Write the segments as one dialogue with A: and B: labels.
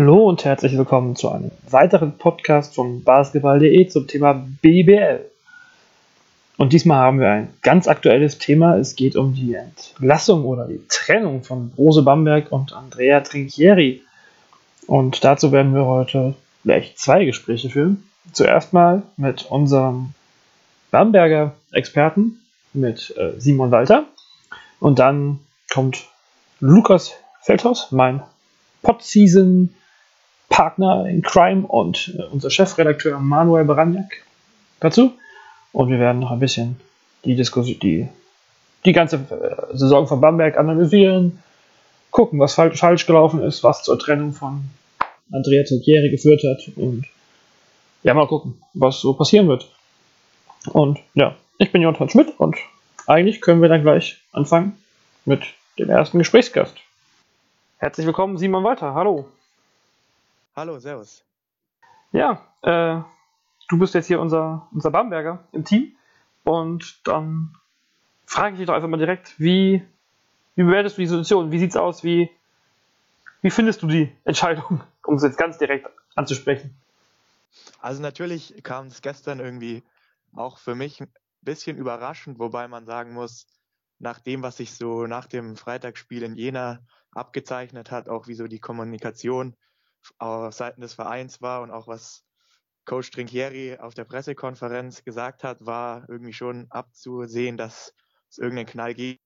A: Hallo und herzlich willkommen zu einem weiteren Podcast von basketball.de zum Thema BBL. Und diesmal haben wir ein ganz aktuelles Thema. Es geht um die Entlassung oder die Trennung von Rose Bamberg und Andrea Trinchieri. Und dazu werden wir heute gleich zwei Gespräche führen. Zuerst mal mit unserem Bamberger Experten, mit äh, Simon Walter. Und dann kommt Lukas Feldhaus, mein Podseason-Partner in Crime und äh, unser Chefredakteur Manuel Baraniak dazu. Und wir werden noch ein bisschen die Diskussion, die, die ganze äh, Saison von Bamberg analysieren, gucken, was falsch, falsch gelaufen ist, was zur Trennung von Andrea Trinchieri geführt hat und ja, mal gucken, was so passieren wird. Und ja, ich bin Jonathan Schmidt und eigentlich können wir dann gleich anfangen mit dem ersten Gesprächsgast. Herzlich willkommen, Simon Walter. Hallo.
B: Hallo, Servus.
A: Ja, äh, du bist jetzt hier unser, unser Bamberger im Team. Und dann frage ich dich doch einfach mal direkt, wie, wie bewertest du die Situation? Wie sieht's aus? Wie, wie findest du die Entscheidung, um es jetzt ganz direkt anzusprechen?
B: Also natürlich kam es gestern irgendwie auch für mich ein bisschen überraschend, wobei man sagen muss, nach dem, was sich so nach dem Freitagsspiel in Jena abgezeichnet hat, auch wie so die Kommunikation auf Seiten des Vereins war und auch was Coach Trinchieri auf der Pressekonferenz gesagt hat, war irgendwie schon abzusehen, dass es irgendeinen Knall geben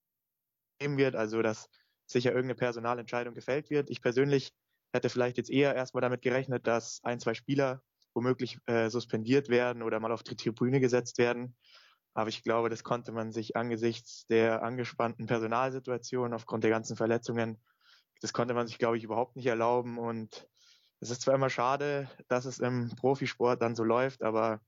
B: wird, also dass sicher irgendeine Personalentscheidung gefällt wird. Ich persönlich hätte vielleicht jetzt eher erstmal damit gerechnet, dass ein, zwei Spieler womöglich äh, suspendiert werden oder mal auf die Tribüne gesetzt werden. Aber ich glaube, das konnte man sich angesichts der angespannten Personalsituation aufgrund der ganzen Verletzungen, das konnte man sich, glaube ich, überhaupt nicht erlauben. Und es ist zwar immer schade, dass es im Profisport dann so läuft, aber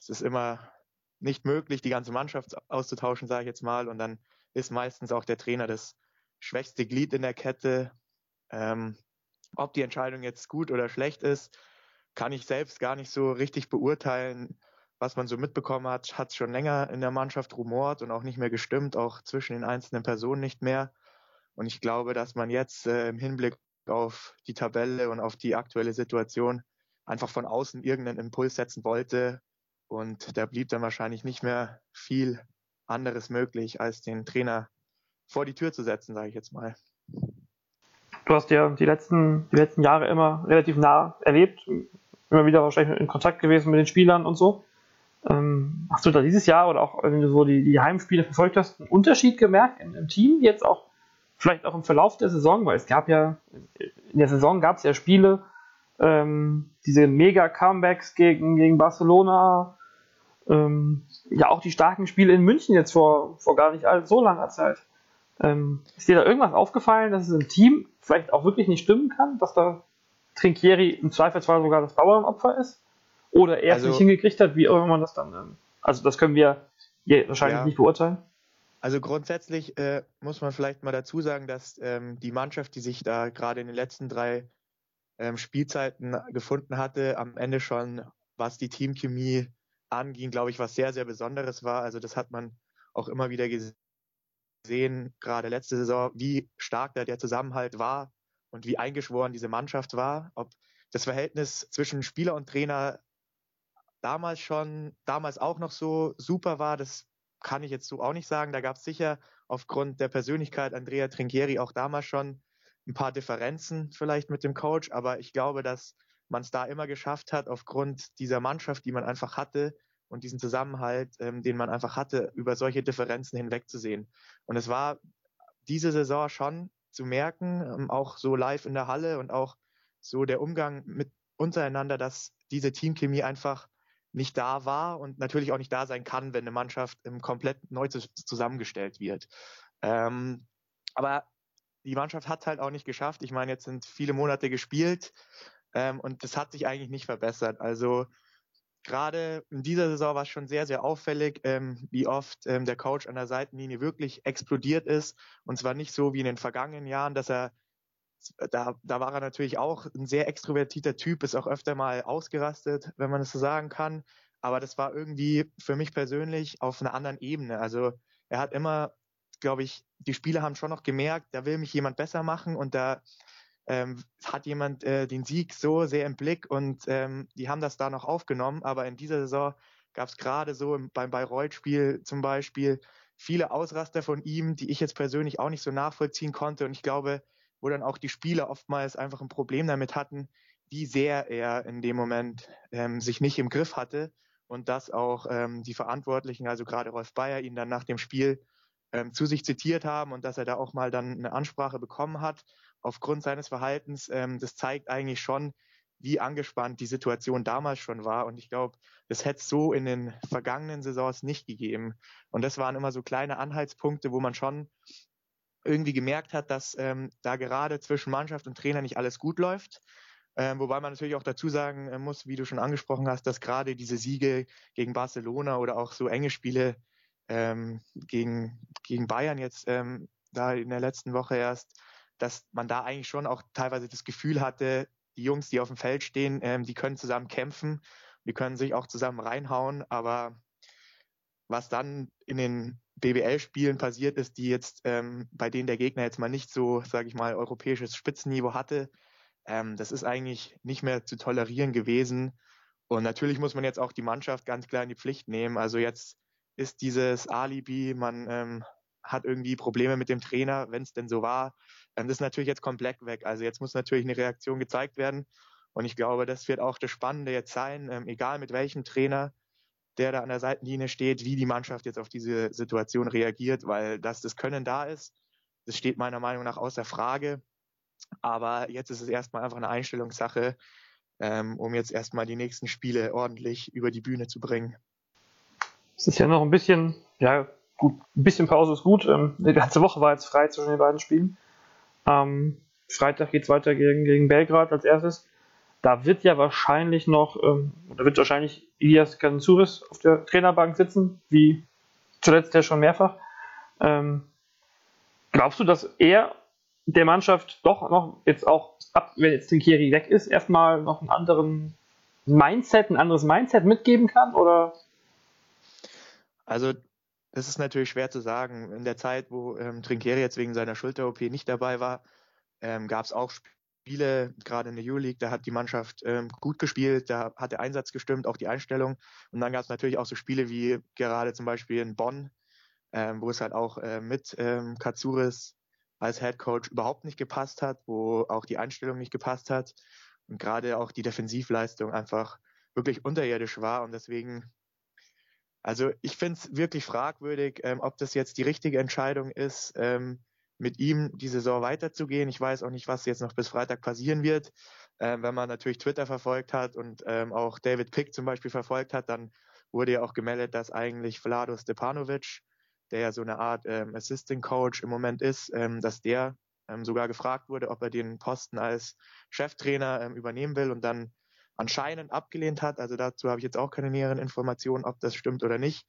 B: es ist immer nicht möglich, die ganze Mannschaft auszutauschen, sage ich jetzt mal. Und dann ist meistens auch der Trainer das schwächste Glied in der Kette. Ähm, ob die Entscheidung jetzt gut oder schlecht ist, kann ich selbst gar nicht so richtig beurteilen was man so mitbekommen hat, hat schon länger in der Mannschaft rumort und auch nicht mehr gestimmt, auch zwischen den einzelnen Personen nicht mehr. Und ich glaube, dass man jetzt äh, im Hinblick auf die Tabelle und auf die aktuelle Situation einfach von außen irgendeinen Impuls setzen wollte. Und da blieb dann wahrscheinlich nicht mehr viel anderes möglich, als den Trainer vor die Tür zu setzen, sage ich jetzt mal.
A: Du hast ja die letzten, die letzten Jahre immer relativ nah erlebt, immer wieder wahrscheinlich in Kontakt gewesen mit den Spielern und so. Ähm, hast du da dieses Jahr oder auch wenn du so die, die Heimspiele verfolgt hast, einen Unterschied gemerkt im, im, Team jetzt auch, vielleicht auch im Verlauf der Saison, weil es gab ja, in der Saison gab es ja Spiele, ähm, diese Mega-Comebacks gegen, gegen Barcelona, ähm, ja auch die starken Spiele in München jetzt vor, vor gar nicht so langer Zeit. Ähm, ist dir da irgendwas aufgefallen, dass es im Team vielleicht auch wirklich nicht stimmen kann, dass da Trinkieri im Zweifelsfall sogar das Bauernopfer ist? oder er es also, nicht hingekriegt hat, wie auch immer man das dann. Also das können wir wahrscheinlich ja. nicht beurteilen.
B: Also grundsätzlich äh, muss man vielleicht mal dazu sagen, dass ähm, die Mannschaft, die sich da gerade in den letzten drei ähm, Spielzeiten gefunden hatte, am Ende schon, was die Teamchemie anging, glaube ich, was sehr, sehr Besonderes war. Also das hat man auch immer wieder gesehen, gerade letzte Saison, wie stark da der Zusammenhalt war und wie eingeschworen diese Mannschaft war. Ob das Verhältnis zwischen Spieler und Trainer damals schon, damals auch noch so super war, das kann ich jetzt so auch nicht sagen. Da gab es sicher aufgrund der Persönlichkeit Andrea Trinchieri auch damals schon ein paar Differenzen vielleicht mit dem Coach, aber ich glaube, dass man es da immer geschafft hat, aufgrund dieser Mannschaft, die man einfach hatte und diesen Zusammenhalt, ähm, den man einfach hatte, über solche Differenzen hinwegzusehen. Und es war diese Saison schon zu merken, ähm, auch so live in der Halle und auch so der Umgang mit untereinander, dass diese Teamchemie einfach nicht da war und natürlich auch nicht da sein kann, wenn eine Mannschaft komplett neu zusammengestellt wird. Ähm, aber die Mannschaft hat halt auch nicht geschafft. Ich meine, jetzt sind viele Monate gespielt ähm, und das hat sich eigentlich nicht verbessert. Also gerade in dieser Saison war es schon sehr, sehr auffällig, ähm, wie oft ähm, der Coach an der Seitenlinie wirklich explodiert ist. Und zwar nicht so wie in den vergangenen Jahren, dass er da, da war er natürlich auch ein sehr extrovertierter Typ, ist auch öfter mal ausgerastet, wenn man es so sagen kann. Aber das war irgendwie für mich persönlich auf einer anderen Ebene. Also er hat immer, glaube ich, die Spieler haben schon noch gemerkt, da will mich jemand besser machen und da ähm, hat jemand äh, den Sieg so sehr im Blick und ähm, die haben das da noch aufgenommen. Aber in dieser Saison gab es gerade so im, beim Bayreuth-Spiel zum Beispiel viele Ausraster von ihm, die ich jetzt persönlich auch nicht so nachvollziehen konnte. Und ich glaube, wo dann auch die Spieler oftmals einfach ein Problem damit hatten, wie sehr er in dem Moment ähm, sich nicht im Griff hatte und dass auch ähm, die Verantwortlichen, also gerade Rolf Bayer, ihn dann nach dem Spiel ähm, zu sich zitiert haben und dass er da auch mal dann eine Ansprache bekommen hat aufgrund seines Verhaltens. Ähm, das zeigt eigentlich schon, wie angespannt die Situation damals schon war. Und ich glaube, das hätte es so in den vergangenen Saisons nicht gegeben. Und das waren immer so kleine Anhaltspunkte, wo man schon irgendwie gemerkt hat, dass ähm, da gerade zwischen Mannschaft und Trainer nicht alles gut läuft. Ähm, wobei man natürlich auch dazu sagen äh, muss, wie du schon angesprochen hast, dass gerade diese Siege gegen Barcelona oder auch so enge Spiele ähm, gegen, gegen Bayern jetzt ähm, da in der letzten Woche erst, dass man da eigentlich schon auch teilweise das Gefühl hatte, die Jungs, die auf dem Feld stehen, ähm, die können zusammen kämpfen, die können sich auch zusammen reinhauen, aber was dann in den BBL-Spielen passiert ist, die jetzt ähm, bei denen der Gegner jetzt mal nicht so, sage ich mal, europäisches Spitzenniveau hatte, ähm, das ist eigentlich nicht mehr zu tolerieren gewesen. Und natürlich muss man jetzt auch die Mannschaft ganz klar in die Pflicht nehmen. Also jetzt ist dieses Alibi, man ähm, hat irgendwie Probleme mit dem Trainer, wenn es denn so war. Ähm, das ist natürlich jetzt komplett weg. Also jetzt muss natürlich eine Reaktion gezeigt werden. Und ich glaube, das wird auch das Spannende jetzt sein, ähm, egal mit welchem Trainer, der da an der Seitenlinie steht, wie die Mannschaft jetzt auf diese Situation reagiert, weil dass das Können da ist, das steht meiner Meinung nach außer Frage. Aber jetzt ist es erstmal einfach eine Einstellungssache, ähm, um jetzt erstmal die nächsten Spiele ordentlich über die Bühne zu bringen.
A: Es ist ja noch ein bisschen, ja, gut, ein bisschen Pause ist gut. Ähm, die ganze Woche war jetzt frei zwischen den beiden Spielen. Ähm, Freitag geht es weiter gegen, gegen Belgrad als erstes. Da wird ja wahrscheinlich noch, ähm, da wird wahrscheinlich Ilias Kansouris auf der Trainerbank sitzen, wie zuletzt ja schon mehrfach. Ähm, glaubst du, dass er der Mannschaft doch noch jetzt auch, ab, wenn jetzt Tinkeri weg ist, erstmal noch einen anderen Mindset, ein anderes Mindset mitgeben kann? Oder?
B: Also, das ist natürlich schwer zu sagen. In der Zeit, wo ähm, Trinkieri jetzt wegen seiner Schulter-OP nicht dabei war, ähm, gab es auch Spiele, gerade in der Euroleague, da hat die Mannschaft ähm, gut gespielt, da hat der Einsatz gestimmt, auch die Einstellung. Und dann gab es natürlich auch so Spiele wie gerade zum Beispiel in Bonn, ähm, wo es halt auch äh, mit ähm, Katsuris als Head Coach überhaupt nicht gepasst hat, wo auch die Einstellung nicht gepasst hat und gerade auch die Defensivleistung einfach wirklich unterirdisch war und deswegen also ich finde es wirklich fragwürdig, ähm, ob das jetzt die richtige Entscheidung ist, ähm, mit ihm die Saison weiterzugehen. Ich weiß auch nicht, was jetzt noch bis Freitag passieren wird. Ähm, wenn man natürlich Twitter verfolgt hat und ähm, auch David Pick zum Beispiel verfolgt hat, dann wurde ja auch gemeldet, dass eigentlich Vlado Stepanovic der ja so eine Art ähm, Assistant Coach im Moment ist, ähm, dass der ähm, sogar gefragt wurde, ob er den Posten als Cheftrainer ähm, übernehmen will und dann anscheinend abgelehnt hat. Also dazu habe ich jetzt auch keine näheren Informationen, ob das stimmt oder nicht.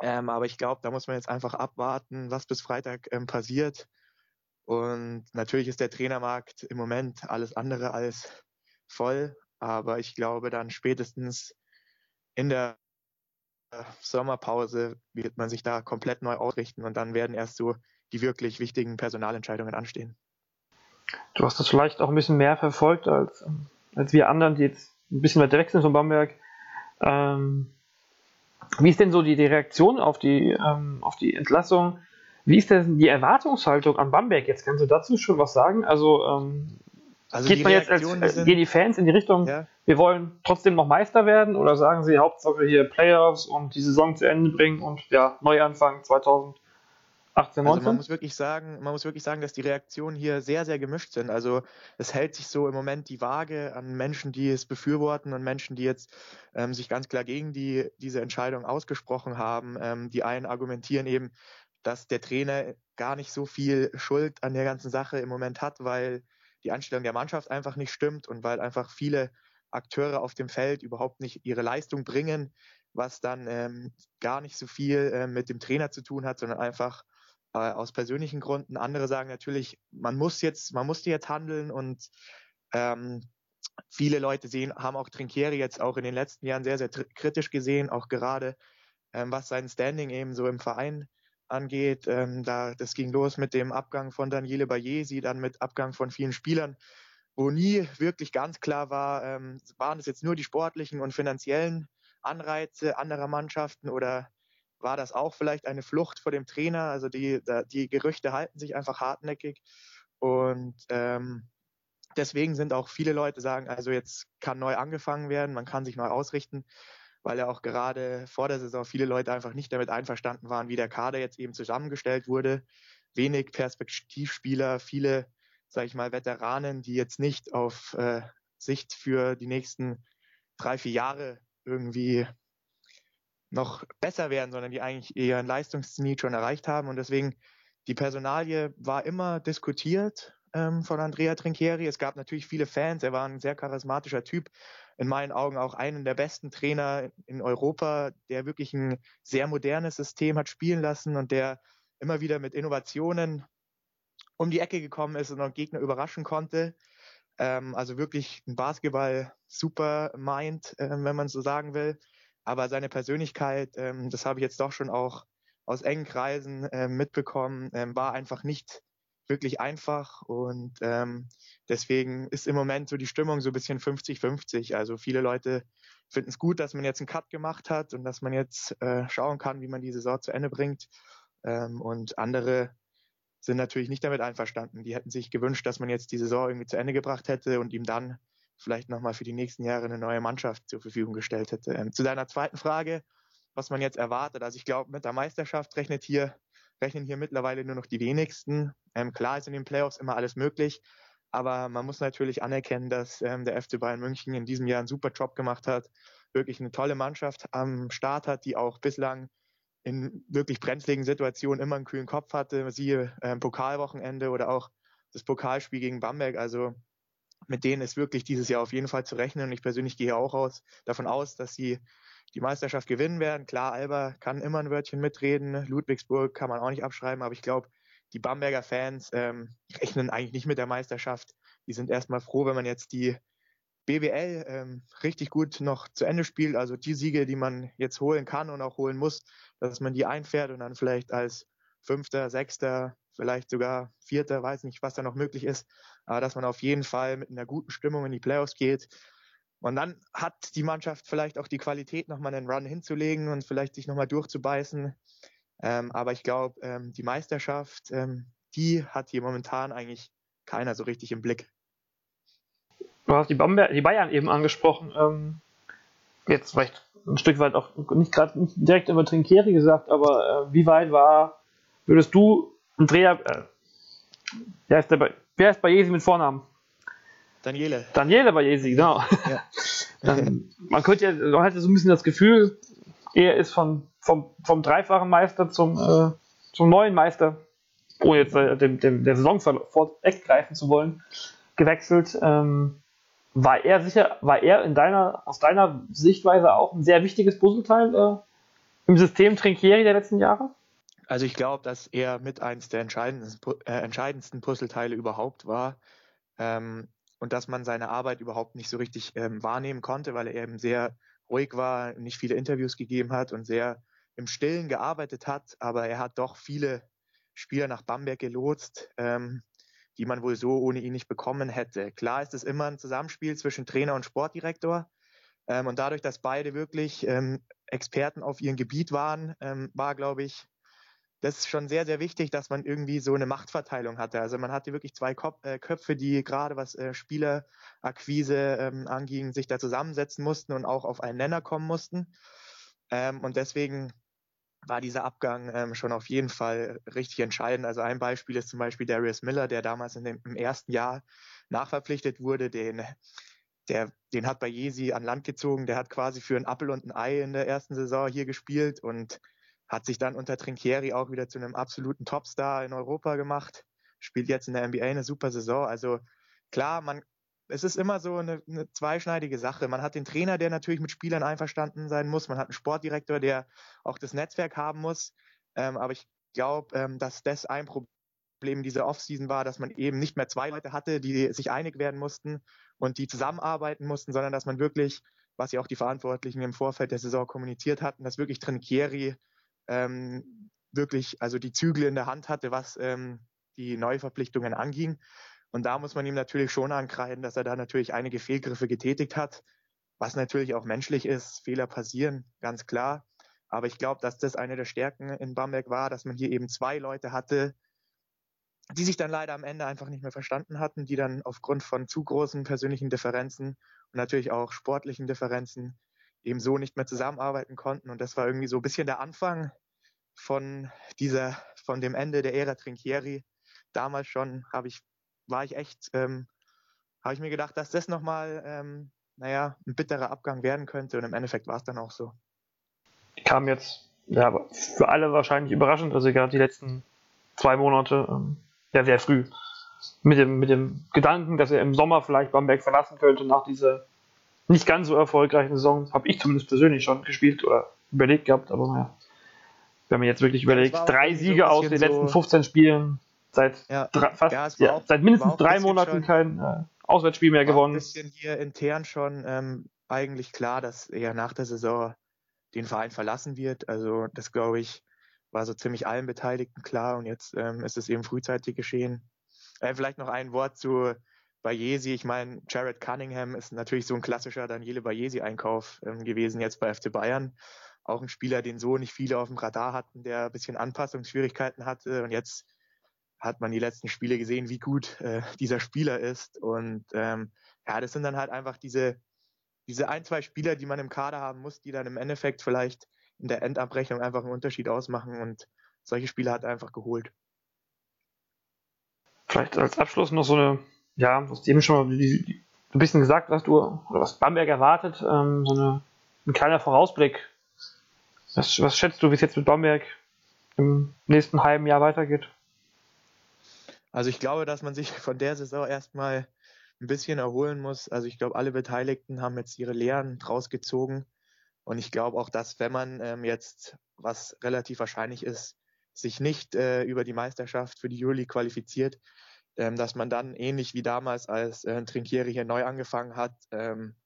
B: Ähm, aber ich glaube, da muss man jetzt einfach abwarten, was bis Freitag ähm, passiert. Und natürlich ist der Trainermarkt im Moment alles andere als voll. Aber ich glaube dann spätestens in der Sommerpause wird man sich da komplett neu ausrichten und dann werden erst so die wirklich wichtigen Personalentscheidungen anstehen.
A: Du hast das vielleicht auch ein bisschen mehr verfolgt als, als wir anderen, die jetzt ein bisschen weiter weg sind von Bamberg. Ähm, wie ist denn so die, die Reaktion auf die, ähm, auf die Entlassung? Wie ist denn die Erwartungshaltung an Bamberg jetzt? Kannst du dazu schon was sagen? Also, ähm, also geht man jetzt als, äh, sind, gehen die Fans in die Richtung, ja wir wollen trotzdem noch Meister werden oder sagen Sie Hauptsache hier Playoffs und die Saison zu Ende bringen und ja, Neuanfang 2018, 19? Also
B: man muss wirklich sagen, man muss wirklich sagen, dass die Reaktionen hier sehr, sehr gemischt sind. Also es hält sich so im Moment die Waage an Menschen, die es befürworten und Menschen, die jetzt ähm, sich ganz klar gegen die, diese Entscheidung ausgesprochen haben. Ähm, die einen argumentieren eben, dass der Trainer gar nicht so viel Schuld an der ganzen Sache im Moment hat, weil die Einstellung der Mannschaft einfach nicht stimmt und weil einfach viele Akteure auf dem Feld überhaupt nicht ihre Leistung bringen, was dann ähm, gar nicht so viel äh, mit dem Trainer zu tun hat, sondern einfach äh, aus persönlichen Gründen. Andere sagen natürlich, man muss jetzt, man musste jetzt handeln und ähm, viele Leute sehen, haben auch Trinkieri jetzt auch in den letzten Jahren sehr, sehr kritisch gesehen, auch gerade ähm, was sein Standing eben so im Verein angeht. Ähm, da, das ging los mit dem Abgang von Daniele Bayesi, dann mit Abgang von vielen Spielern, wo nie wirklich ganz klar war, ähm, waren es jetzt nur die sportlichen und finanziellen Anreize anderer Mannschaften oder war das auch vielleicht eine Flucht vor dem Trainer? Also die, die Gerüchte halten sich einfach hartnäckig und ähm, deswegen sind auch viele Leute sagen, also jetzt kann neu angefangen werden, man kann sich neu ausrichten, weil ja auch gerade vor der Saison viele Leute einfach nicht damit einverstanden waren, wie der Kader jetzt eben zusammengestellt wurde. Wenig Perspektivspieler, viele, sage ich mal, Veteranen, die jetzt nicht auf äh, Sicht für die nächsten drei, vier Jahre irgendwie noch besser werden, sondern die eigentlich ihren Leistungszenit schon erreicht haben. Und deswegen, die Personalie war immer diskutiert ähm, von Andrea Trinchieri. Es gab natürlich viele Fans. Er war ein sehr charismatischer Typ. In meinen Augen auch einen der besten Trainer in Europa, der wirklich ein sehr modernes System hat spielen lassen und der immer wieder mit Innovationen um die Ecke gekommen ist und auch Gegner überraschen konnte. Ähm, also wirklich ein Basketball-Super-Mind, äh, wenn man so sagen will. Aber seine Persönlichkeit, ähm, das habe ich jetzt doch schon auch aus engen Kreisen äh, mitbekommen, ähm, war einfach nicht wirklich einfach und ähm, deswegen ist im Moment so die Stimmung so ein bisschen 50-50. Also viele Leute finden es gut, dass man jetzt einen Cut gemacht hat und dass man jetzt äh, schauen kann, wie man die Saison zu Ende bringt. Ähm, und andere sind natürlich nicht damit einverstanden. Die hätten sich gewünscht, dass man jetzt die Saison irgendwie zu Ende gebracht hätte und ihm dann vielleicht nochmal für die nächsten Jahre eine neue Mannschaft zur Verfügung gestellt hätte. Ähm, zu deiner zweiten Frage, was man jetzt erwartet. Also ich glaube, mit der Meisterschaft rechnet hier, rechnen hier mittlerweile nur noch die wenigsten. Ähm, klar ist in den Playoffs immer alles möglich, aber man muss natürlich anerkennen, dass ähm, der FC Bayern München in diesem Jahr einen super Job gemacht hat, wirklich eine tolle Mannschaft am Start hat, die auch bislang in wirklich brenzligen Situationen immer einen kühlen Kopf hatte, siehe ähm, Pokalwochenende oder auch das Pokalspiel gegen Bamberg. Also mit denen ist wirklich dieses Jahr auf jeden Fall zu rechnen. Und ich persönlich gehe auch aus, davon aus, dass sie die Meisterschaft gewinnen werden. Klar, Alba kann immer ein Wörtchen mitreden. Ludwigsburg kann man auch nicht abschreiben, aber ich glaube, die Bamberger Fans ähm, rechnen eigentlich nicht mit der Meisterschaft. Die sind erstmal froh, wenn man jetzt die BWL ähm, richtig gut noch zu Ende spielt. Also die Siege, die man jetzt holen kann und auch holen muss, dass man die einfährt und dann vielleicht als Fünfter, Sechster, vielleicht sogar Vierter, weiß nicht, was da noch möglich ist, aber dass man auf jeden Fall mit einer guten Stimmung in die Playoffs geht. Und dann hat die Mannschaft vielleicht auch die Qualität, nochmal einen Run hinzulegen und vielleicht sich nochmal durchzubeißen. Ähm, aber ich glaube, ähm, die Meisterschaft, ähm, die hat hier momentan eigentlich keiner so richtig im Blick.
A: Du hast die, Bamberg, die Bayern eben angesprochen. Ähm, jetzt vielleicht ein Stück weit auch nicht gerade direkt über Trinkieri gesagt, aber äh, wie weit war, würdest du Andrea, äh, wer ist der bei, wer ist Bayesi mit Vornamen?
B: Daniele.
A: Daniele Bayesi, genau. Ja. Dann, man könnte ja, man hatte so ein bisschen das Gefühl, er ist von, vom, vom dreifachen Meister zum, äh, zum neuen Meister, ohne jetzt äh, dem, dem, der Saison vorweggreifen zu wollen, gewechselt. Ähm, war er sicher, war er in deiner, aus deiner Sichtweise auch ein sehr wichtiges Puzzleteil äh, im System Trinkieri der letzten Jahre?
B: Also ich glaube, dass er mit eins der entscheidendsten, äh, entscheidendsten Puzzleteile überhaupt war ähm, und dass man seine Arbeit überhaupt nicht so richtig ähm, wahrnehmen konnte, weil er eben sehr ruhig war, nicht viele Interviews gegeben hat und sehr im Stillen gearbeitet hat, aber er hat doch viele Spieler nach Bamberg gelotst, ähm, die man wohl so ohne ihn nicht bekommen hätte. Klar ist es immer ein Zusammenspiel zwischen Trainer und Sportdirektor. Ähm, und dadurch, dass beide wirklich ähm, Experten auf ihrem Gebiet waren, ähm, war, glaube ich, das ist schon sehr, sehr wichtig, dass man irgendwie so eine Machtverteilung hatte. Also man hatte wirklich zwei Kop äh, Köpfe, die gerade was äh, Spielerakquise ähm, anging, sich da zusammensetzen mussten und auch auf einen Nenner kommen mussten. Ähm, und deswegen war dieser Abgang ähm, schon auf jeden Fall richtig entscheidend. Also ein Beispiel ist zum Beispiel Darius Miller, der damals in dem, im ersten Jahr nachverpflichtet wurde, den der, den hat bei Jesi an Land gezogen, der hat quasi für ein Appel und ein Ei in der ersten Saison hier gespielt und hat sich dann unter Trinkieri auch wieder zu einem absoluten Topstar in Europa gemacht, spielt jetzt in der NBA eine super Saison. Also klar, man, es ist immer so eine, eine zweischneidige Sache. Man hat den Trainer, der natürlich mit Spielern einverstanden sein muss. Man hat einen Sportdirektor, der auch das Netzwerk haben muss. Ähm, aber ich glaube, ähm, dass das ein Problem dieser Offseason war, dass man eben nicht mehr zwei Leute hatte, die sich einig werden mussten und die zusammenarbeiten mussten, sondern dass man wirklich, was ja auch die Verantwortlichen im Vorfeld der Saison kommuniziert hatten, dass wirklich Trinkieri ähm, wirklich, also die Zügel in der Hand hatte, was ähm, die Neuverpflichtungen anging. Und da muss man ihm natürlich schon ankreiden, dass er da natürlich einige Fehlgriffe getätigt hat, was natürlich auch menschlich ist. Fehler passieren, ganz klar. Aber ich glaube, dass das eine der Stärken in Bamberg war, dass man hier eben zwei Leute hatte, die sich dann leider am Ende einfach nicht mehr verstanden hatten, die dann aufgrund von zu großen persönlichen Differenzen und natürlich auch sportlichen Differenzen eben so nicht mehr zusammenarbeiten konnten. Und das war irgendwie so ein bisschen der Anfang von dieser, von dem Ende der Ära Trinchieri. Damals schon habe ich, war ich echt, ähm, habe ich mir gedacht, dass das nochmal, ähm, naja, ein bitterer Abgang werden könnte. Und im Endeffekt war es dann auch so.
A: Kam jetzt, ja, für alle wahrscheinlich überraschend, also gerade die letzten zwei Monate, ähm, ja, sehr früh. Mit dem, mit dem Gedanken, dass er im Sommer vielleicht Bamberg verlassen könnte nach dieser nicht ganz so erfolgreichen Saison, habe ich zumindest persönlich schon gespielt oder überlegt gehabt, aber naja. Wenn man jetzt wirklich überlegt, drei Siege so aus den letzten 15 Spielen, seit ja, drei, fast, ja, auch, seit mindestens drei Monaten kein äh, Auswärtsspiel mehr gewonnen. Ein
B: bisschen hier intern schon ähm, eigentlich klar, dass er nach der Saison den Verein verlassen wird. Also das glaube ich war so ziemlich allen Beteiligten klar und jetzt ähm, ist es eben frühzeitig geschehen. Äh, vielleicht noch ein Wort zu Bayesi. Ich meine, Jared Cunningham ist natürlich so ein klassischer Daniele Bayesi-Einkauf ähm, gewesen jetzt bei FC Bayern. Auch ein Spieler, den so nicht viele auf dem Radar hatten, der ein bisschen Anpassungsschwierigkeiten hatte und jetzt hat man die letzten Spiele gesehen, wie gut äh, dieser Spieler ist. Und ähm, ja, das sind dann halt einfach diese, diese ein, zwei Spieler, die man im Kader haben muss, die dann im Endeffekt vielleicht in der Endabrechnung einfach einen Unterschied ausmachen und solche Spieler hat er einfach geholt.
A: Vielleicht als Abschluss noch so eine, ja, was du eben schon mal ein bisschen gesagt hast, du, oder was Bamberg erwartet, ähm, so eine, ein kleiner Vorausblick. Was, was schätzt du, wie es jetzt mit Bamberg im nächsten halben Jahr weitergeht?
B: Also ich glaube, dass man sich von der Saison erstmal ein bisschen erholen muss. Also ich glaube, alle Beteiligten haben jetzt ihre Lehren draus gezogen. Und ich glaube auch, dass wenn man ähm, jetzt, was relativ wahrscheinlich ist, sich nicht äh, über die Meisterschaft für die Juli qualifiziert, ähm, dass man dann ähnlich wie damals, als äh, Trinkieri hier neu angefangen hat, ähm,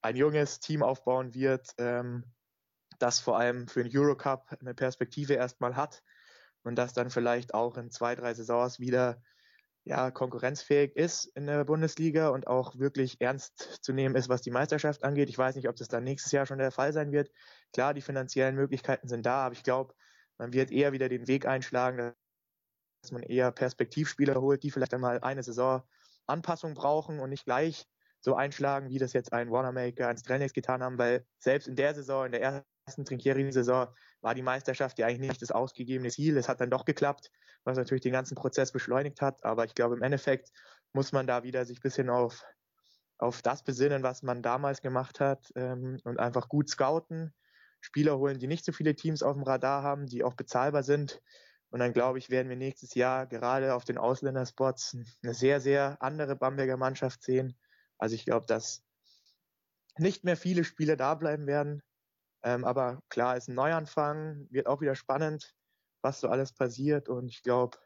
B: ein junges Team aufbauen wird, ähm, das vor allem für den Eurocup eine Perspektive erstmal hat und das dann vielleicht auch in zwei, drei Saisons wieder ja, konkurrenzfähig ist in der Bundesliga und auch wirklich ernst zu nehmen ist, was die Meisterschaft angeht. Ich weiß nicht, ob das dann nächstes Jahr schon der Fall sein wird. Klar, die finanziellen Möglichkeiten sind da, aber ich glaube, man wird eher wieder den Weg einschlagen, dass man eher Perspektivspieler holt, die vielleicht einmal eine Saison Anpassung brauchen und nicht gleich so einschlagen, wie das jetzt ein Wanamaker, ein Strelnix getan haben, weil selbst in der Saison, in der ersten Trinkieri-Saison, war die Meisterschaft ja eigentlich nicht das ausgegebene Ziel. Es hat dann doch geklappt was natürlich den ganzen Prozess beschleunigt hat. Aber ich glaube, im Endeffekt muss man da wieder sich ein bisschen auf, auf das besinnen, was man damals gemacht hat ähm, und einfach gut scouten, Spieler holen, die nicht so viele Teams auf dem Radar haben, die auch bezahlbar sind. Und dann glaube ich, werden wir nächstes Jahr gerade auf den Ausländerspots eine sehr, sehr andere Bamberger Mannschaft sehen. Also ich glaube, dass nicht mehr viele Spieler da bleiben werden. Ähm, aber klar, ist ein Neuanfang, wird auch wieder spannend was so alles passiert. Und ich glaube,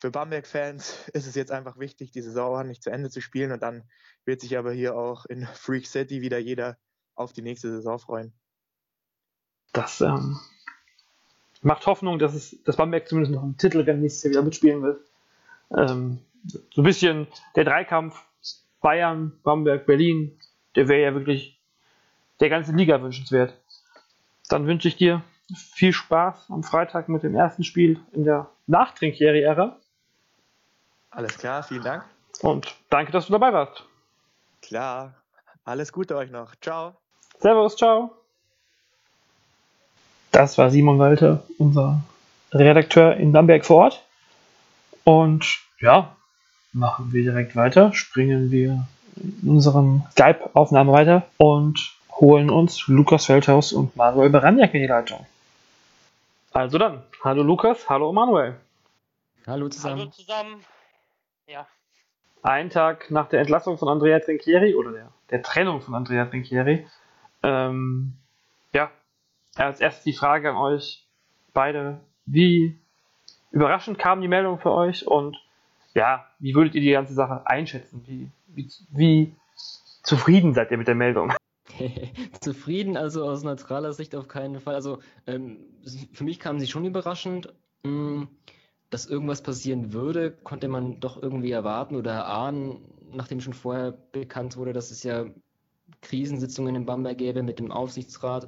B: für Bamberg-Fans ist es jetzt einfach wichtig, die Saison nicht zu Ende zu spielen. Und dann wird sich aber hier auch in Freak City wieder jeder auf die nächste Saison freuen.
A: Das ähm, macht Hoffnung, dass es dass Bamberg zumindest noch einen Titel wenn nächstes Jahr wieder mitspielen will. Ähm, so ein bisschen der Dreikampf Bayern, Bamberg, Berlin, der wäre ja wirklich der ganzen Liga wünschenswert. Dann wünsche ich dir viel Spaß am Freitag mit dem ersten Spiel in der Nachtrinkieri-Ära.
B: Alles klar, vielen Dank.
A: Und danke, dass du dabei warst.
B: Klar, alles Gute euch noch. Ciao.
A: Servus, ciao. Das war Simon Walter, unser Redakteur in Bamberg vor Ort. Und ja, machen wir direkt weiter, springen wir in unserem Skype-Aufnahme weiter und holen uns Lukas Feldhaus und Manuel Beranjak in die Leitung. Also dann, hallo Lukas, hallo Manuel.
C: Hallo zusammen. Hallo zusammen.
A: Ja. Ein Tag nach der Entlassung von Andrea Trinchieri oder der, der Trennung von Andrea Trinchieri. Ähm, ja, als erstes die Frage an euch beide. Wie überraschend kam die Meldung für euch und ja, wie würdet ihr die ganze Sache einschätzen? Wie, wie, wie zufrieden seid ihr mit der Meldung?
C: Zufrieden, also aus neutraler Sicht auf keinen Fall. Also ähm, für mich kam sie schon überraschend. Mh, hm, dass irgendwas passieren würde, konnte man doch irgendwie erwarten oder erahnen, nachdem schon vorher bekannt wurde, dass es ja Krisensitzungen in Bamberg gäbe mit dem Aufsichtsrat.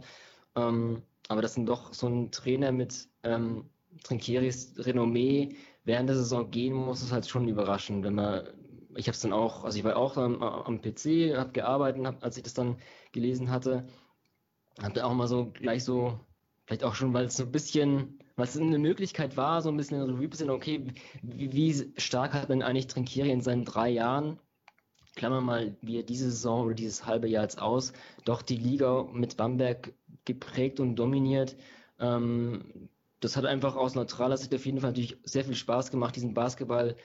C: Ähm, aber dass dann doch so ein Trainer mit ähm, Trinkieris Renommee während der Saison gehen muss, ist halt schon überraschend, wenn man ich habe es dann auch, also ich war auch am, am PC, habe gearbeitet, hab, als ich das dann gelesen hatte, habe dann auch mal so gleich so, vielleicht auch schon, weil es so ein bisschen, weil eine Möglichkeit war, so ein bisschen in der Review zu okay, wie, wie stark hat denn eigentlich Trinkieri in seinen drei Jahren Klammer mal wie er diese Saison oder dieses halbe Jahr jetzt aus, doch die Liga mit Bamberg geprägt und dominiert. Ähm, das hat einfach aus neutraler Sicht auf jeden Fall natürlich sehr viel Spaß gemacht, diesen Basketball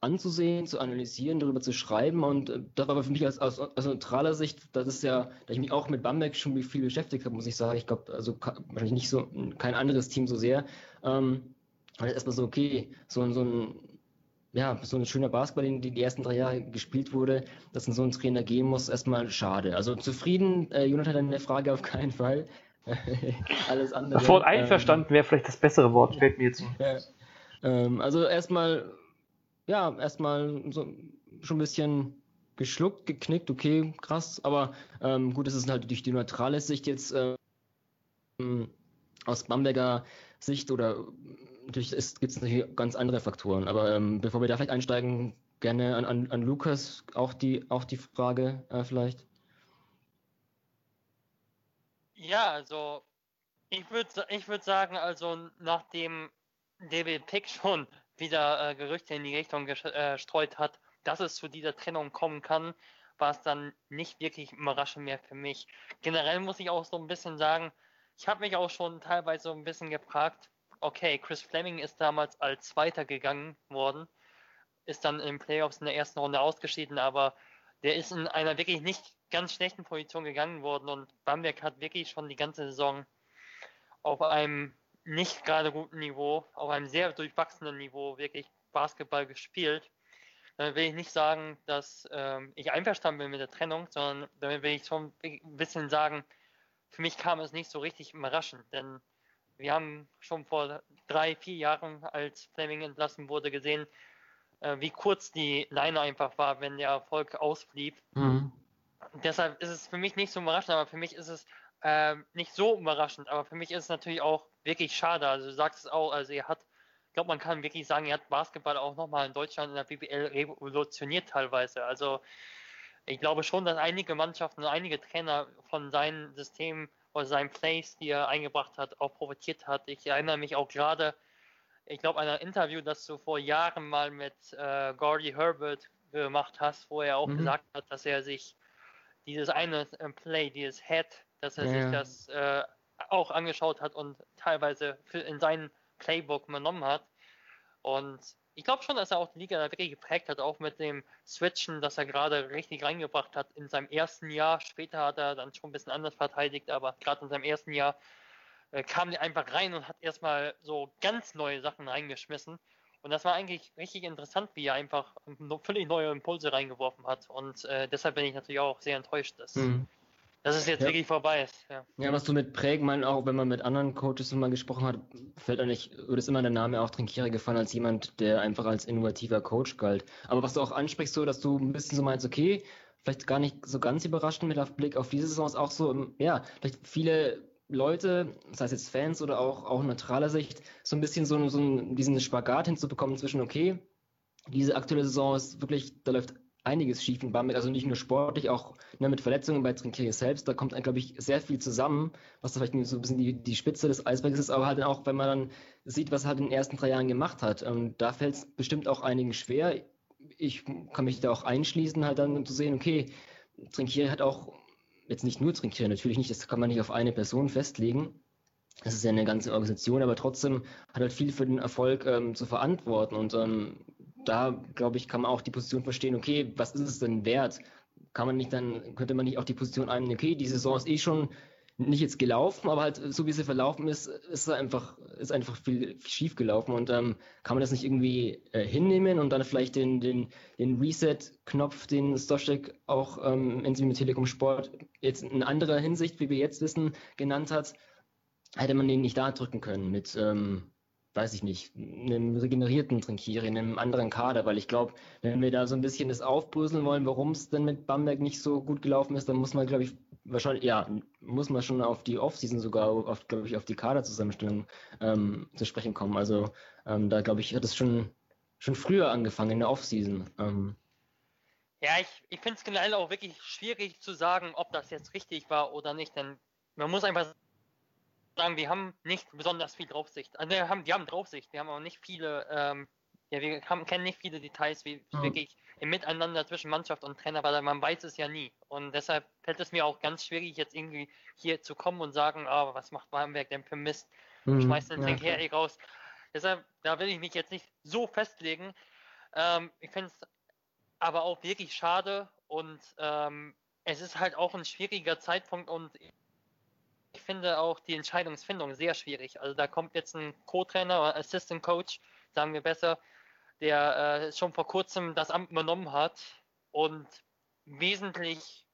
C: anzusehen, zu analysieren, darüber zu schreiben. Und äh, das war aber für mich als, aus, aus neutraler Sicht, das ist ja, da ich mich auch mit Bamberg schon viel beschäftigt habe, muss ich sagen. Ich glaube, also wahrscheinlich nicht so, kein anderes Team so sehr. Ähm, erstmal so, okay, so, so ein ja, so ein schöner Basketball, den die, die ersten drei Jahre gespielt wurde, dass in so ein Trainer gehen muss, erstmal schade. Also zufrieden, äh, Jonathan, eine Frage auf keinen Fall.
A: Alles andere. Das Wort einverstanden ähm, wäre vielleicht das bessere Wort, fällt mir jetzt.
C: Ja, ähm, also erstmal ja, erstmal so schon ein bisschen geschluckt, geknickt, okay, krass, aber ähm, gut, es ist halt durch die neutrale Sicht jetzt ähm, aus Bamberger Sicht oder natürlich gibt es natürlich ganz andere Faktoren, aber ähm, bevor wir da vielleicht einsteigen, gerne an, an, an Lukas auch die, auch die Frage äh, vielleicht.
D: Ja, also ich würde ich würd sagen, also nachdem David Pick schon wieder äh, Gerüchte in die Richtung gestreut äh, hat, dass es zu dieser Trennung kommen kann, war es dann nicht wirklich überraschend mehr für mich. Generell muss ich auch so ein bisschen sagen, ich habe mich auch schon teilweise so ein bisschen gefragt, okay, Chris Fleming ist damals als Zweiter gegangen worden, ist dann in Playoffs in der ersten Runde ausgeschieden, aber der ist in einer wirklich nicht ganz schlechten Position gegangen worden und Bamberg hat wirklich schon die ganze Saison auf einem nicht gerade guten Niveau, auf einem sehr durchwachsenen Niveau wirklich Basketball gespielt. Damit will ich nicht sagen, dass ähm, ich einverstanden bin mit der Trennung, sondern damit will ich schon ein bisschen sagen, für mich kam es nicht so richtig überraschend, denn wir haben schon vor drei, vier Jahren, als Fleming entlassen wurde, gesehen, äh, wie kurz die Leine einfach war, wenn der Erfolg ausblieb. Mhm. Deshalb ist es für mich nicht so überraschend, aber für mich ist es äh, nicht so überraschend, aber für mich ist es natürlich auch wirklich schade. Also du sagst es auch, also er hat, ich glaube, man kann wirklich sagen, er hat Basketball auch nochmal in Deutschland in der BBL revolutioniert teilweise. Also ich glaube schon, dass einige Mannschaften und einige Trainer von seinem System oder seinem Place, die er eingebracht hat, auch profitiert hat. Ich erinnere mich auch gerade, ich glaube, an ein Interview, das du vor Jahren mal mit äh, Gordy Herbert gemacht hast, wo er auch mhm. gesagt hat, dass er sich dieses eine äh, Play, dieses Head, dass er ja. sich das äh, auch angeschaut hat und teilweise in seinen Playbook übernommen hat. Und ich glaube schon, dass er auch die Liga da wirklich geprägt hat, auch mit dem Switchen, das er gerade richtig reingebracht hat in seinem ersten Jahr. Später hat er dann schon ein bisschen anders verteidigt, aber gerade in seinem ersten Jahr äh, kam er einfach rein und hat erstmal so ganz neue Sachen reingeschmissen. Und das war eigentlich richtig interessant, wie er einfach völlig neue Impulse reingeworfen hat. Und äh, deshalb bin ich natürlich auch sehr enttäuscht, dass mhm dass es jetzt ja. wirklich vorbei ist. Ja.
C: ja, was du mit prägen, meinst, auch wenn man mit anderen Coaches mal gesprochen hat, fällt eigentlich, würde es immer der Name auch Trinkiere gefallen als jemand, der einfach als innovativer Coach galt. Aber was du auch ansprichst, so, dass du ein bisschen so meinst, okay, vielleicht gar nicht so ganz überraschend mit auf Blick auf diese Saison ist auch so, ja, vielleicht viele Leute, sei es jetzt Fans oder auch, auch neutraler Sicht, so ein bisschen so, so diesen Spagat hinzubekommen zwischen, okay, diese aktuelle Saison ist wirklich, da läuft einiges schief in Bamberg, also nicht nur sportlich, auch ne, mit Verletzungen bei Trinkiri selbst. Da kommt, glaube ich, sehr viel zusammen, was da vielleicht so ein bisschen die, die Spitze des Eisbergs ist, aber halt auch, wenn man dann sieht, was er halt in den ersten drei Jahren gemacht hat. Und da fällt es bestimmt auch einigen schwer. Ich kann mich da auch einschließen, halt dann zu sehen, okay, Trinkiri hat auch, jetzt nicht nur Trinkiri, natürlich nicht, das kann man nicht auf eine Person festlegen. Das ist ja eine ganze Organisation, aber trotzdem hat halt viel für den Erfolg ähm, zu verantworten. Und ähm, da, glaube ich, kann man auch die Position verstehen, okay, was ist es denn wert? Kann man nicht dann, könnte man nicht auch die Position einnehmen, okay, die Saison ist eh schon nicht jetzt gelaufen, aber halt so wie sie verlaufen ist, ist einfach, ist einfach viel, schief gelaufen und ähm, kann man das nicht irgendwie äh, hinnehmen und dann vielleicht den, den, den Reset-Knopf, den Stoschek auch ähm, in mit Telekom Sport jetzt in anderer Hinsicht, wie wir jetzt wissen, genannt hat, hätte man den nicht da drücken können mit, ähm, weiß ich nicht, einem regenerierten Trinkieri, einem anderen Kader, weil ich glaube, wenn wir da so ein bisschen das aufbröseln wollen, warum es denn mit Bamberg nicht so gut gelaufen ist, dann muss man, glaube ich, wahrscheinlich, ja, muss man schon auf die Offseason sogar, glaube ich, auf die Kaderzusammenstellung ähm, zu sprechen kommen. Also ähm, da, glaube ich, hat es schon, schon früher angefangen in der Offseason. Ähm.
D: Ja, ich, ich finde es generell auch wirklich schwierig zu sagen, ob das jetzt richtig war oder nicht, denn man muss einfach sagen, wir haben nicht besonders viel Draufsicht. Also wir haben, wir haben Draufsicht, wir haben auch nicht viele, ähm, ja, wir haben, kennen nicht viele Details, wie mhm. wirklich im Miteinander zwischen Mannschaft und Trainer, weil man weiß es ja nie. Und deshalb fällt es mir auch ganz schwierig, jetzt irgendwie hier zu kommen und sagen, ah, was macht Bamberg denn für Mist? Mhm. Schmeißt den ja, Trinkherri raus. Deshalb, da will ich mich jetzt nicht so festlegen. Ähm, ich finde es aber auch wirklich schade und ähm, es ist halt auch ein schwieriger Zeitpunkt und ich finde auch die Entscheidungsfindung sehr schwierig. Also da kommt jetzt ein Co-Trainer oder Assistant Coach, sagen wir besser, der äh, schon vor kurzem das Amt übernommen hat und wesentlich,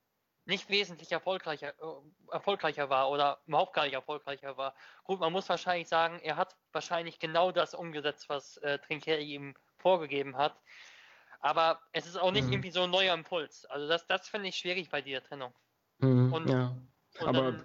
D: nicht wesentlich erfolgreicher, äh, erfolgreicher war oder überhaupt gar nicht erfolgreicher war. Gut, man muss wahrscheinlich sagen, er hat wahrscheinlich genau das umgesetzt, was äh, Trinkeri ihm vorgegeben hat. Aber es ist auch nicht mhm. irgendwie so ein neuer Impuls. Also das, das finde ich schwierig bei dieser Trennung.
C: Mhm, und ja. Aber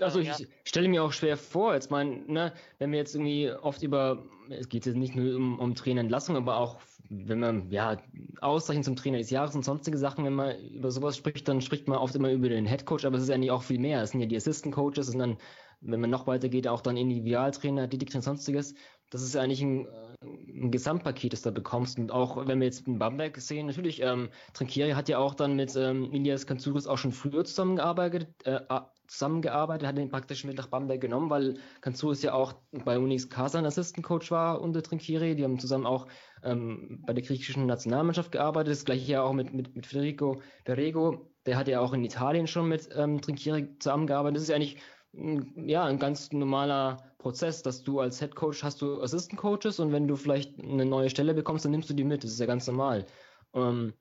C: also ich stelle mir auch schwer vor, jetzt mein, ne, wenn wir jetzt irgendwie oft über, es geht jetzt nicht nur um, um Trainerentlassung, aber auch wenn man ja Auszeichnung zum Trainer des Jahres und sonstige Sachen, wenn man über sowas spricht, dann spricht man oft immer über den Head Coach, aber es ist eigentlich auch viel mehr. Es sind ja die Assistant Coaches und dann, wenn man noch weiter geht, auch dann Individualtrainer, Diditrainer und sonstiges. Das ist eigentlich ein, äh, ein, Gesamtpaket, das du da bekommst. Und auch wenn wir jetzt in Bamberg sehen, natürlich, ähm, Trinkieri hat ja auch dann mit ähm, Ilias Kanzuris auch schon früher zusammengearbeitet, äh, zusammengearbeitet, hat ihn praktisch mit nach Bamberg genommen, weil Kanzuris ja auch bei Unix Kasa ein Assistant Coach war unter Trinkieri. Die haben zusammen auch ähm, bei der griechischen Nationalmannschaft gearbeitet. Das gleiche ja auch mit, mit, mit Federico Perego. Der hat ja auch in Italien schon mit ähm, Trinkieri zusammengearbeitet. Das ist ja eigentlich ja, ein ganz normaler Prozess, dass du als Head Coach hast du Assistant Coaches und wenn du vielleicht eine neue Stelle bekommst, dann nimmst du die mit. Das ist ja ganz normal. Ähm,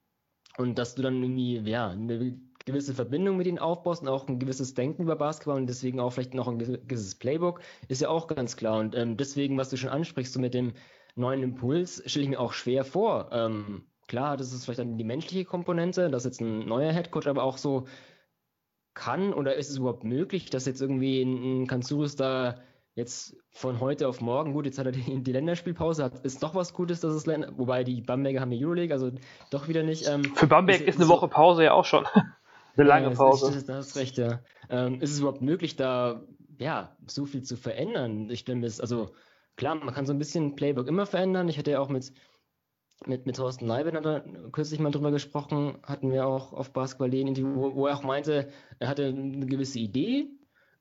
C: und dass du dann irgendwie, ja, eine gewisse Verbindung mit ihnen aufbaust und auch ein gewisses Denken über Basketball und deswegen auch vielleicht noch ein gewisses Playbook, ist ja auch ganz klar. Und ähm, deswegen, was du schon ansprichst, so mit dem neuen Impuls, stelle ich mir auch schwer vor. Ähm, klar, das ist vielleicht dann die menschliche Komponente, dass jetzt ein neuer Head Coach, aber auch so kann oder ist es überhaupt möglich, dass jetzt irgendwie ein Kanzurus da jetzt von heute auf morgen, gut, jetzt hat er die, die Länderspielpause, hat, ist doch was Gutes, dass es Länder, wobei die Bamberger haben die Euroleague, also doch wieder nicht. Ähm,
A: Für Bamberg ist, ist eine Woche Pause ja auch schon. eine lange
C: ja,
A: Pause.
C: Ist, das ist recht, ja. Ähm, ist es überhaupt möglich, da ja so viel zu verändern? Ich mir es, also klar, man kann so ein bisschen Playbook immer verändern. Ich hatte ja auch mit mit, mit Thorsten Leiben kürzlich mal drüber gesprochen, hatten wir auch auf Basketball.de wo, wo er auch meinte, er hatte eine gewisse Idee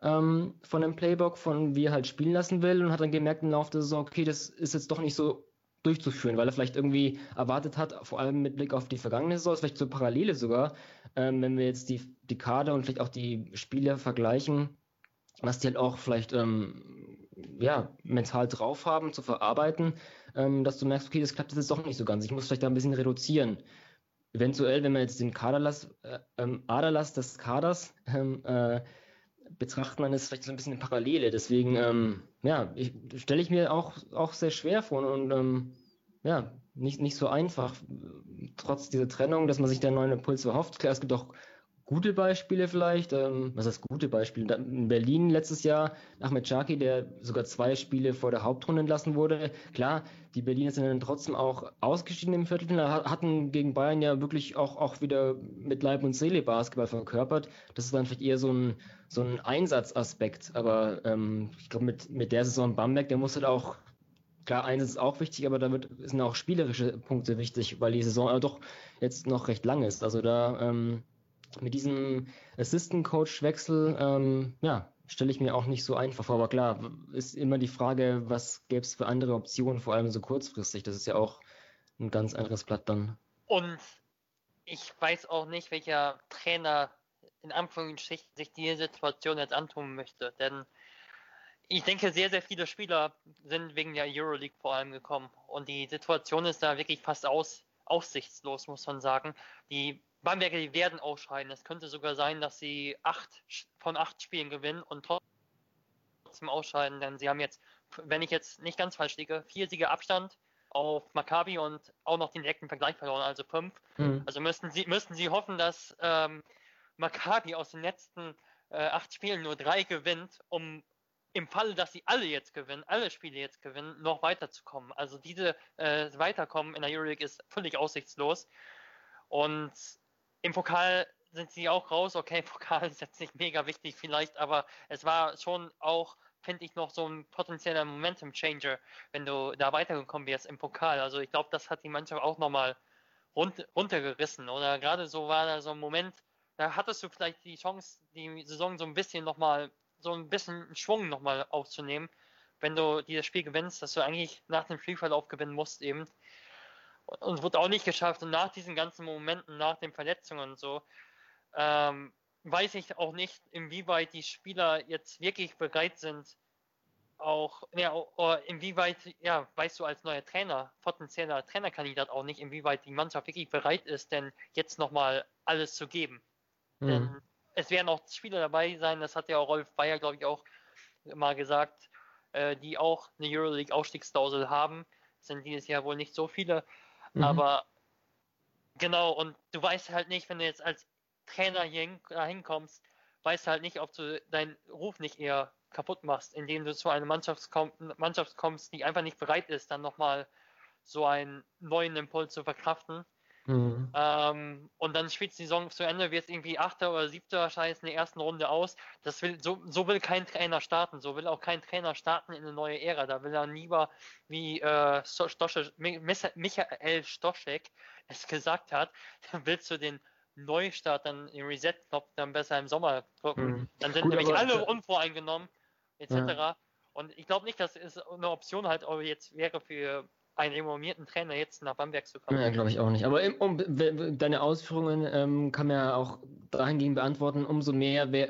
C: ähm, von dem Playbook, von wie er halt spielen lassen will und hat dann gemerkt im Laufe der Saison, okay, das ist jetzt doch nicht so durchzuführen, weil er vielleicht irgendwie erwartet hat, vor allem mit Blick auf die vergangene Saison, vielleicht so Parallele sogar, ähm, wenn wir jetzt die, die Kader und vielleicht auch die Spieler vergleichen, was die halt auch vielleicht ähm, ja, mental drauf haben zu verarbeiten, ähm, dass du merkst, okay, das klappt jetzt doch nicht so ganz. Ich muss vielleicht da ein bisschen reduzieren. Eventuell, wenn man jetzt den Kaderlass, äh, ähm, Aderlass des Kaders ähm, äh, betrachtet, man ist vielleicht so ein bisschen eine Parallele. Deswegen, ähm, ja, stelle ich mir auch, auch sehr schwer vor und ähm, ja, nicht, nicht so einfach, trotz dieser Trennung, dass man sich der neuen Impuls erhofft. Klar, es gibt auch gute Beispiele vielleicht. Ähm, was heißt gute Beispiele? In Berlin letztes Jahr Ahmed Chaki, der sogar zwei Spiele vor der Hauptrunde entlassen wurde. Klar, die Berliner sind dann trotzdem auch ausgeschieden im Viertelfinale, hatten gegen Bayern ja wirklich auch, auch wieder mit Leib und Seele Basketball verkörpert. Das ist dann vielleicht eher so ein, so ein Einsatzaspekt. Aber ähm, ich glaube, mit, mit der Saison Bamberg, der muss halt auch Klar, eins ist auch wichtig, aber da wird, sind auch spielerische Punkte wichtig, weil die Saison doch jetzt noch recht lang ist. Also da ähm, mit diesem Assistant Coach Wechsel, ähm, ja, stelle ich mir auch nicht so einfach vor. Aber klar, ist immer die Frage, was gäbe es für andere Optionen, vor allem so kurzfristig. Das ist ja auch ein ganz anderes Blatt dann.
D: Und ich weiß auch nicht, welcher Trainer in Anführungsstrichen sich die Situation jetzt antun möchte. Denn ich denke, sehr, sehr viele Spieler sind wegen der Euroleague vor allem gekommen. Und die Situation ist da wirklich fast aus, aussichtslos, muss man sagen. Die Bamberger, die werden ausscheiden. Es könnte sogar sein, dass sie acht von acht Spielen gewinnen und trotzdem ausscheiden, denn sie haben jetzt, wenn ich jetzt nicht ganz falsch liege, vier Siege Abstand auf Maccabi und auch noch den direkten Vergleich verloren, also fünf. Mhm. Also müssten sie, müssten sie hoffen, dass ähm, Maccabi aus den letzten äh, acht Spielen nur drei gewinnt, um im Falle, dass sie alle jetzt gewinnen, alle Spiele jetzt gewinnen, noch weiterzukommen. Also diese äh, Weiterkommen in der Euroleague ist völlig aussichtslos. Und im Pokal sind sie auch raus. Okay, Pokal ist jetzt nicht mega wichtig vielleicht, aber es war schon auch, finde ich, noch so ein potenzieller Momentum-Changer, wenn du da weitergekommen wärst im Pokal. Also ich glaube, das hat die Mannschaft auch nochmal rund, runtergerissen. Oder gerade so war da so ein Moment, da hattest du vielleicht die Chance, die Saison so ein bisschen nochmal so ein bisschen Schwung nochmal aufzunehmen, wenn du dieses Spiel gewinnst, dass du eigentlich nach dem Spielverlauf gewinnen musst eben. Und wurde auch nicht geschafft. Und nach diesen ganzen Momenten, nach den Verletzungen und so, ähm, weiß ich auch nicht, inwieweit die Spieler jetzt wirklich bereit sind, auch, ja, inwieweit, ja, weißt du als neuer Trainer, potenzieller Trainerkandidat auch nicht, inwieweit die Mannschaft wirklich bereit ist, denn jetzt nochmal alles zu geben. Mhm. Denn es werden auch Spieler dabei sein, das hat ja auch Rolf Bayer, glaube ich, auch mal gesagt, äh, die auch eine Euroleague-Ausstiegsklausel haben. Es sind dieses Jahr wohl nicht so viele, mhm. aber genau, und du weißt halt nicht, wenn du jetzt als Trainer hier hinkommst, weißt halt nicht, ob du deinen Ruf nicht eher kaputt machst, indem du zu einer Mannschaft, komm, Mannschaft kommst, die einfach nicht bereit ist, dann nochmal so einen neuen Impuls zu verkraften. Mhm. Ähm, und dann spielt die Saison zu Ende, wird irgendwie Achter oder Siebter wahrscheinlich in der ersten Runde aus. Das will, so, so will kein Trainer starten. So will auch kein Trainer starten in eine neue Ära. Da will er lieber, wie äh, Stoschek, Michael Stoschek es gesagt hat, dann willst du den Neustart, dann den Reset-Knopf dann besser im Sommer drücken. Mhm. Dann sind Gut, nämlich alle unvoreingenommen, etc. Ja. Und ich glaube nicht, dass es eine Option halt jetzt wäre für einen renommierten Trainer jetzt nach Bamberg zu kommen.
C: Ja, glaube ich auch nicht. Aber im, um, deine Ausführungen ähm, kann man ja auch dahingehend beantworten, umso mehr wer,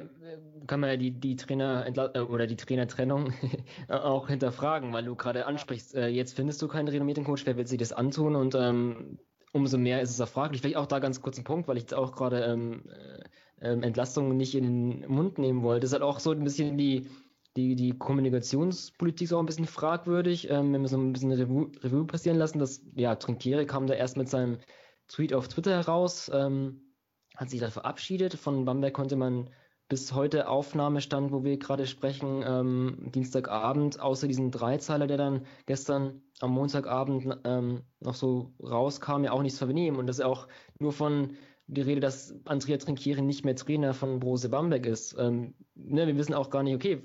C: kann man ja die, die Trainer äh, oder die Trainertrennung auch hinterfragen, weil du gerade ansprichst, äh, jetzt findest du keinen renommierten Coach, wer will sich das antun und ähm, umso mehr ist es auch fraglich. Vielleicht auch da ganz kurz ein Punkt, weil ich jetzt auch gerade ähm, äh, ähm, Entlastungen nicht in den Mund nehmen wollte. Das ist halt auch so ein bisschen die die, die Kommunikationspolitik ist auch ein bisschen fragwürdig. Ähm, wenn wir so ein bisschen eine Revue, Revue passieren lassen, dass ja, Trinkieri kam da erst mit seinem Tweet auf Twitter heraus, ähm, hat sich da verabschiedet. Von Bamberg konnte man bis heute Aufnahmestand, wo wir gerade sprechen, ähm, Dienstagabend, außer diesen Dreizeiler, der dann gestern am Montagabend ähm, noch so rauskam, ja auch nichts vernehmen. Und das ist auch nur von die Rede, dass Andrea Trinkieri nicht mehr Trainer von Brose Bamberg ist. Ähm, ne, wir wissen auch gar nicht, okay,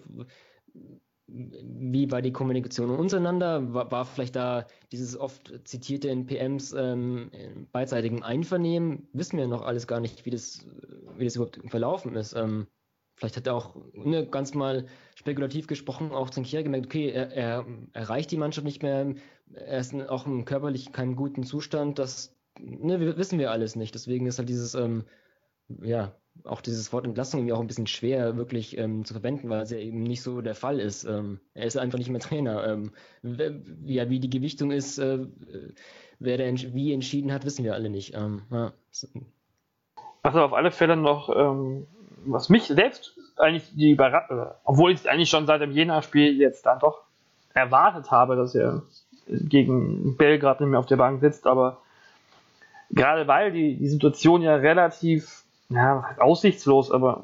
C: wie war die Kommunikation untereinander? War, war vielleicht da dieses oft zitierte in PMs ähm, beidseitigen Einvernehmen? Wissen wir noch alles gar nicht, wie das, wie das überhaupt verlaufen ist. Ähm, vielleicht hat er auch ne, ganz mal spekulativ gesprochen, auch Trinkier gemerkt, okay, er, er erreicht die Mannschaft nicht mehr, er ist auch im körperlich keinem guten Zustand, das ne, wissen wir alles nicht. Deswegen ist halt dieses, ähm, ja, auch dieses Wort Entlassung irgendwie auch ein bisschen schwer wirklich ähm, zu verwenden, weil es ja eben nicht so der Fall ist. Ähm, er ist einfach nicht mehr Trainer. Ähm, wie, wie die Gewichtung ist, äh, wer der wie entschieden hat, wissen wir alle nicht. Ähm, ja.
A: Also auf alle Fälle noch, ähm, was mich selbst eigentlich die Überraschung, obwohl ich es eigentlich schon seit dem Jena-Spiel jetzt dann doch erwartet habe, dass er gegen Belgrad nicht mehr auf der Bank sitzt, aber gerade weil die, die Situation ja relativ, ja, aussichtslos, aber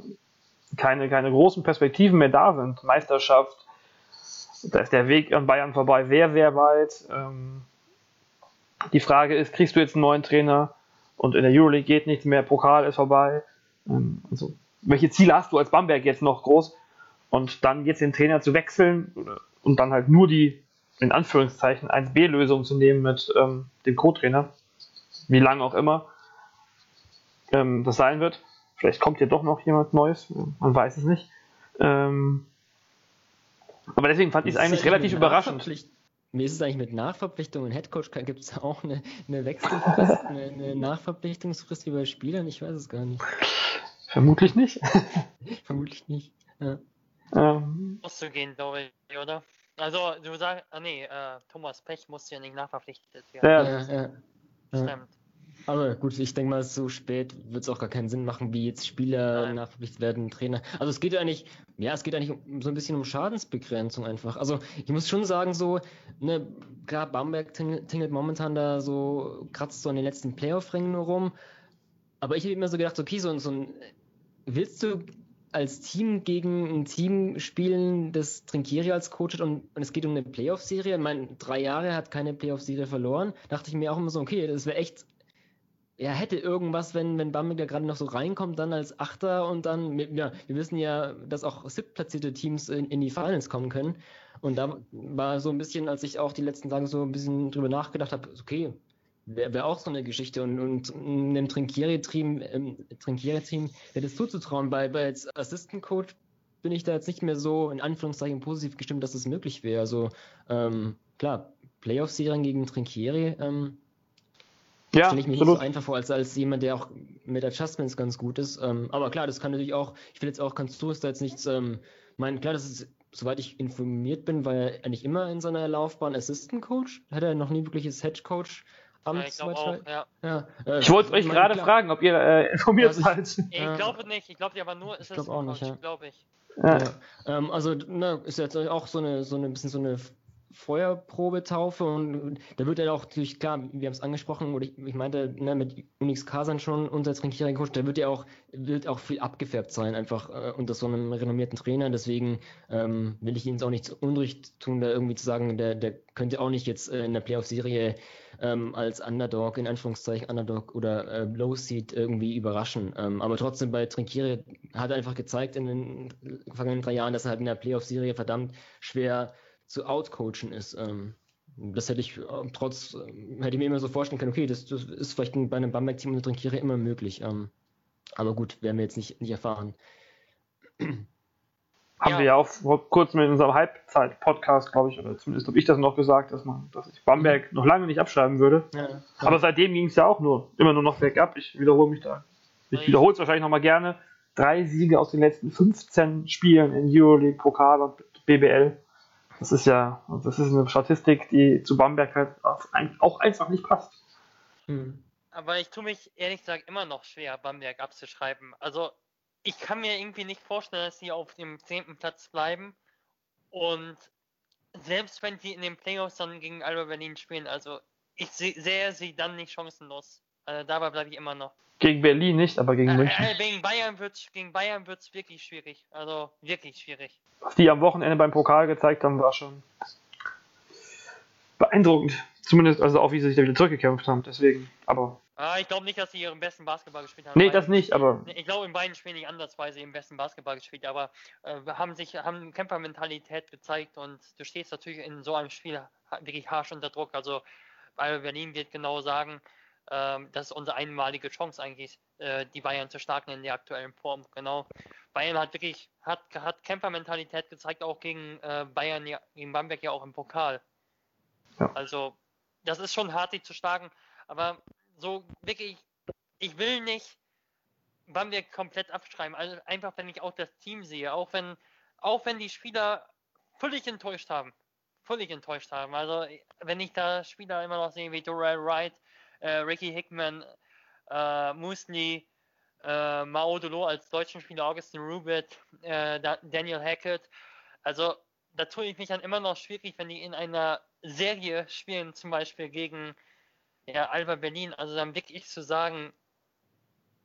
A: keine, keine großen Perspektiven mehr da sind. Meisterschaft, da ist der Weg an Bayern vorbei sehr, sehr weit. Ähm, die Frage ist, kriegst du jetzt einen neuen Trainer und in der Euroleague geht nichts mehr, Pokal ist vorbei. Ähm, also, welche Ziele hast du als Bamberg jetzt noch groß? Und dann jetzt den Trainer zu wechseln und dann halt nur die, in Anführungszeichen, 1B-Lösung zu nehmen mit ähm, dem Co-Trainer wie lange auch immer ähm, das sein wird. Vielleicht kommt hier doch noch jemand Neues, man weiß es nicht. Ähm, aber deswegen fand ich es eigentlich relativ überraschend.
C: Wie ist es eigentlich mit Nachverpflichtungen? Headcoach gibt es auch eine, eine Wechselfrist, eine, eine, Nachverpflichtungsfrist wie bei Spielern? Ich weiß es gar nicht.
A: Vermutlich nicht.
C: Vermutlich nicht. Ja.
A: ähm,
D: Musst du gehen, glaube ich, oder? Also, du sagst, ah nee, äh, Thomas Pech musste ja nicht nachverpflichtet werden.
A: ja,
C: Ja, ja. ja.
D: Stimmt.
C: Aber gut, ich denke mal, so spät wird es auch gar keinen Sinn machen, wie jetzt Spieler nachverpflichtet werden, Trainer. Also es geht eigentlich, ja, es geht eigentlich um, so ein bisschen um Schadensbegrenzung einfach. Also ich muss schon sagen, so, ne, klar, Bamberg ting- tingelt momentan da so, kratzt so an den letzten Playoff-Rängen nur rum. Aber ich habe immer so gedacht, okay, so, so ein, willst du als Team gegen ein Team spielen, das Trinkieri als Coach hat und, und es geht um eine Playoff-Serie? Ich meine, drei Jahre hat keine Playoff-Serie verloren. Dachte ich mir auch immer so, okay, das wäre echt ja, hätte irgendwas, wenn, wenn Bamberg da gerade noch so reinkommt, dann als Achter und dann, ja, wir wissen ja, dass auch siebtplatzierte Teams in, in die Finals kommen können. Und da war so ein bisschen, als ich auch die letzten Tage so ein bisschen drüber nachgedacht habe, okay, wäre wär auch so eine Geschichte und, und einem Trinkieri-Team, ähm, Trinkieri-Team wäre das zuzutrauen. Bei, bei als Assistant Coach bin ich da jetzt nicht mehr so in Anführungszeichen positiv gestimmt, dass es das möglich wäre. Also ähm, klar, Playoff-Serien gegen Trinkieri, ähm,
A: ja
C: stelle ich mir nicht
A: absolut.
C: so einfach vor, als, als jemand, der auch mit Adjustments ganz gut ist. Ähm, aber klar, das kann natürlich auch, ich will jetzt auch, kannst du es da jetzt nichts, ähm, meinen, klar, das ist, soweit ich informiert bin, war er eigentlich immer in seiner Laufbahn Assistant Coach. Hat er noch nie wirkliches Head Coach
D: Ja,
C: Amt,
D: ich glaube
C: soweit
D: auch, ja.
C: ja, äh,
A: Ich wollte euch gerade fragen, ob ihr äh, informiert
C: Also ich-
A: seid.
D: Ich
C: Ja.
D: glaube nicht, ich glaube, der war nur
C: Ich glaub auch nicht, ja.
D: glaube ich.
A: Ja.
C: Ja, ähm, also ne, ist jetzt auch so eine, so eine bisschen so eine Feuerprobetaufe und da wird ja auch natürlich klar, wir haben es angesprochen, oder ich, ich meinte, ne, mit Unix Kasan schon unser Trinkierer Coach, da wird ja auch, wird auch viel abgefärbt sein, einfach äh, unter so einem renommierten Trainer. Deswegen ähm, will ich ihnen auch nicht zu Unrecht tun, da irgendwie zu sagen, der, der könnte auch nicht jetzt äh, in der Playoff-Serie ähm, als Underdog, in Anführungszeichen Underdog oder äh, Low Seed irgendwie überraschen. Ähm, aber trotzdem bei Trinkiere hat er einfach gezeigt in den vergangenen drei Jahren, dass er halt in der Playoff-Serie verdammt schwer zu outcoachen ist. Ähm, das hätte ich äh, trotz, ähm, hätte ich mir immer so vorstellen können, okay, das, das ist vielleicht bei einem Bamberg-Team unter Trinkiere immer möglich. Ähm, aber gut, werden wir jetzt nicht, nicht erfahren.
A: Haben
D: Ja.
A: wir ja auch vor kurzem in unserem Halbzeit-Podcast, glaube ich, oder zumindest habe ich das noch gesagt, dass man, dass ich Bamberg noch lange nicht abschreiben würde.
C: Ja,
A: Aber seitdem ging es ja auch nur, immer nur noch bergab. Ich wiederhole mich da. Ich wiederhole es wahrscheinlich nochmal gerne. Drei Siege aus den letzten 15 Spielen in Euroleague, Pokal und BBL. Das ist ja, das ist eine Statistik, die zu Bamberg halt auch ein- auch einfach nicht passt.
C: Hm.
D: Aber ich tue mich ehrlich gesagt immer noch schwer, Bamberg abzuschreiben. Also, ich kann mir irgendwie nicht vorstellen, dass sie auf dem zehnten Platz bleiben. Und selbst wenn sie in den Playoffs dann gegen Alba Berlin spielen, also ich seh- sehe sie dann nicht chancenlos. Also dabei bleibe ich immer noch.
A: Gegen Berlin nicht, aber gegen
D: Äh,
A: München.
D: äh, gegen Bayern wird gegen Bayern wird's wirklich schwierig. Also wirklich schwierig.
A: Was die am Wochenende beim Pokal gezeigt haben, war schon beeindruckend. Zumindest also auch, wie sie sich da wieder zurückgekämpft haben. Deswegen, aber.
D: Ah, ich glaube nicht, dass sie ihren besten Basketball gespielt haben.
A: Nee,
D: weil-
A: das nicht, aber.
D: Ich glaube, in beiden Spielen nicht andersweise im besten Basketball gespielt, aber äh, haben sich haben Kämpfermentalität gezeigt und du stehst natürlich in so einem Spiel wirklich harsch unter Druck. Also weil Berlin wird genau sagen, ähm, das ist unsere einmalige Chance eigentlich, äh, die Bayern zu schlagen in der aktuellen Form. Genau. Bayern hat wirklich hat, hat Kämpfermentalität gezeigt, auch gegen äh, Bayern, ja, gegen Bamberg ja auch im Pokal.
A: Ja.
D: Also das ist schon hart, die zu schlagen, aber so wirklich, ich will nicht Bamberg komplett abschreiben. Also einfach, wenn ich auch das Team sehe, auch wenn, auch wenn die Spieler völlig enttäuscht haben. Völlig enttäuscht haben. Also wenn ich da Spieler immer noch sehe wie Dorel Wright, äh, Ricky Hickman, äh, Musli, äh, Mao Dolo als deutschen Spieler, Augustin Rubit, äh, Da- Daniel Hackett. Also da tue ich mich dann immer noch schwierig, wenn die in einer Serie spielen, zum Beispiel gegen ja, Alba Berlin. Also dann wirklich zu sagen,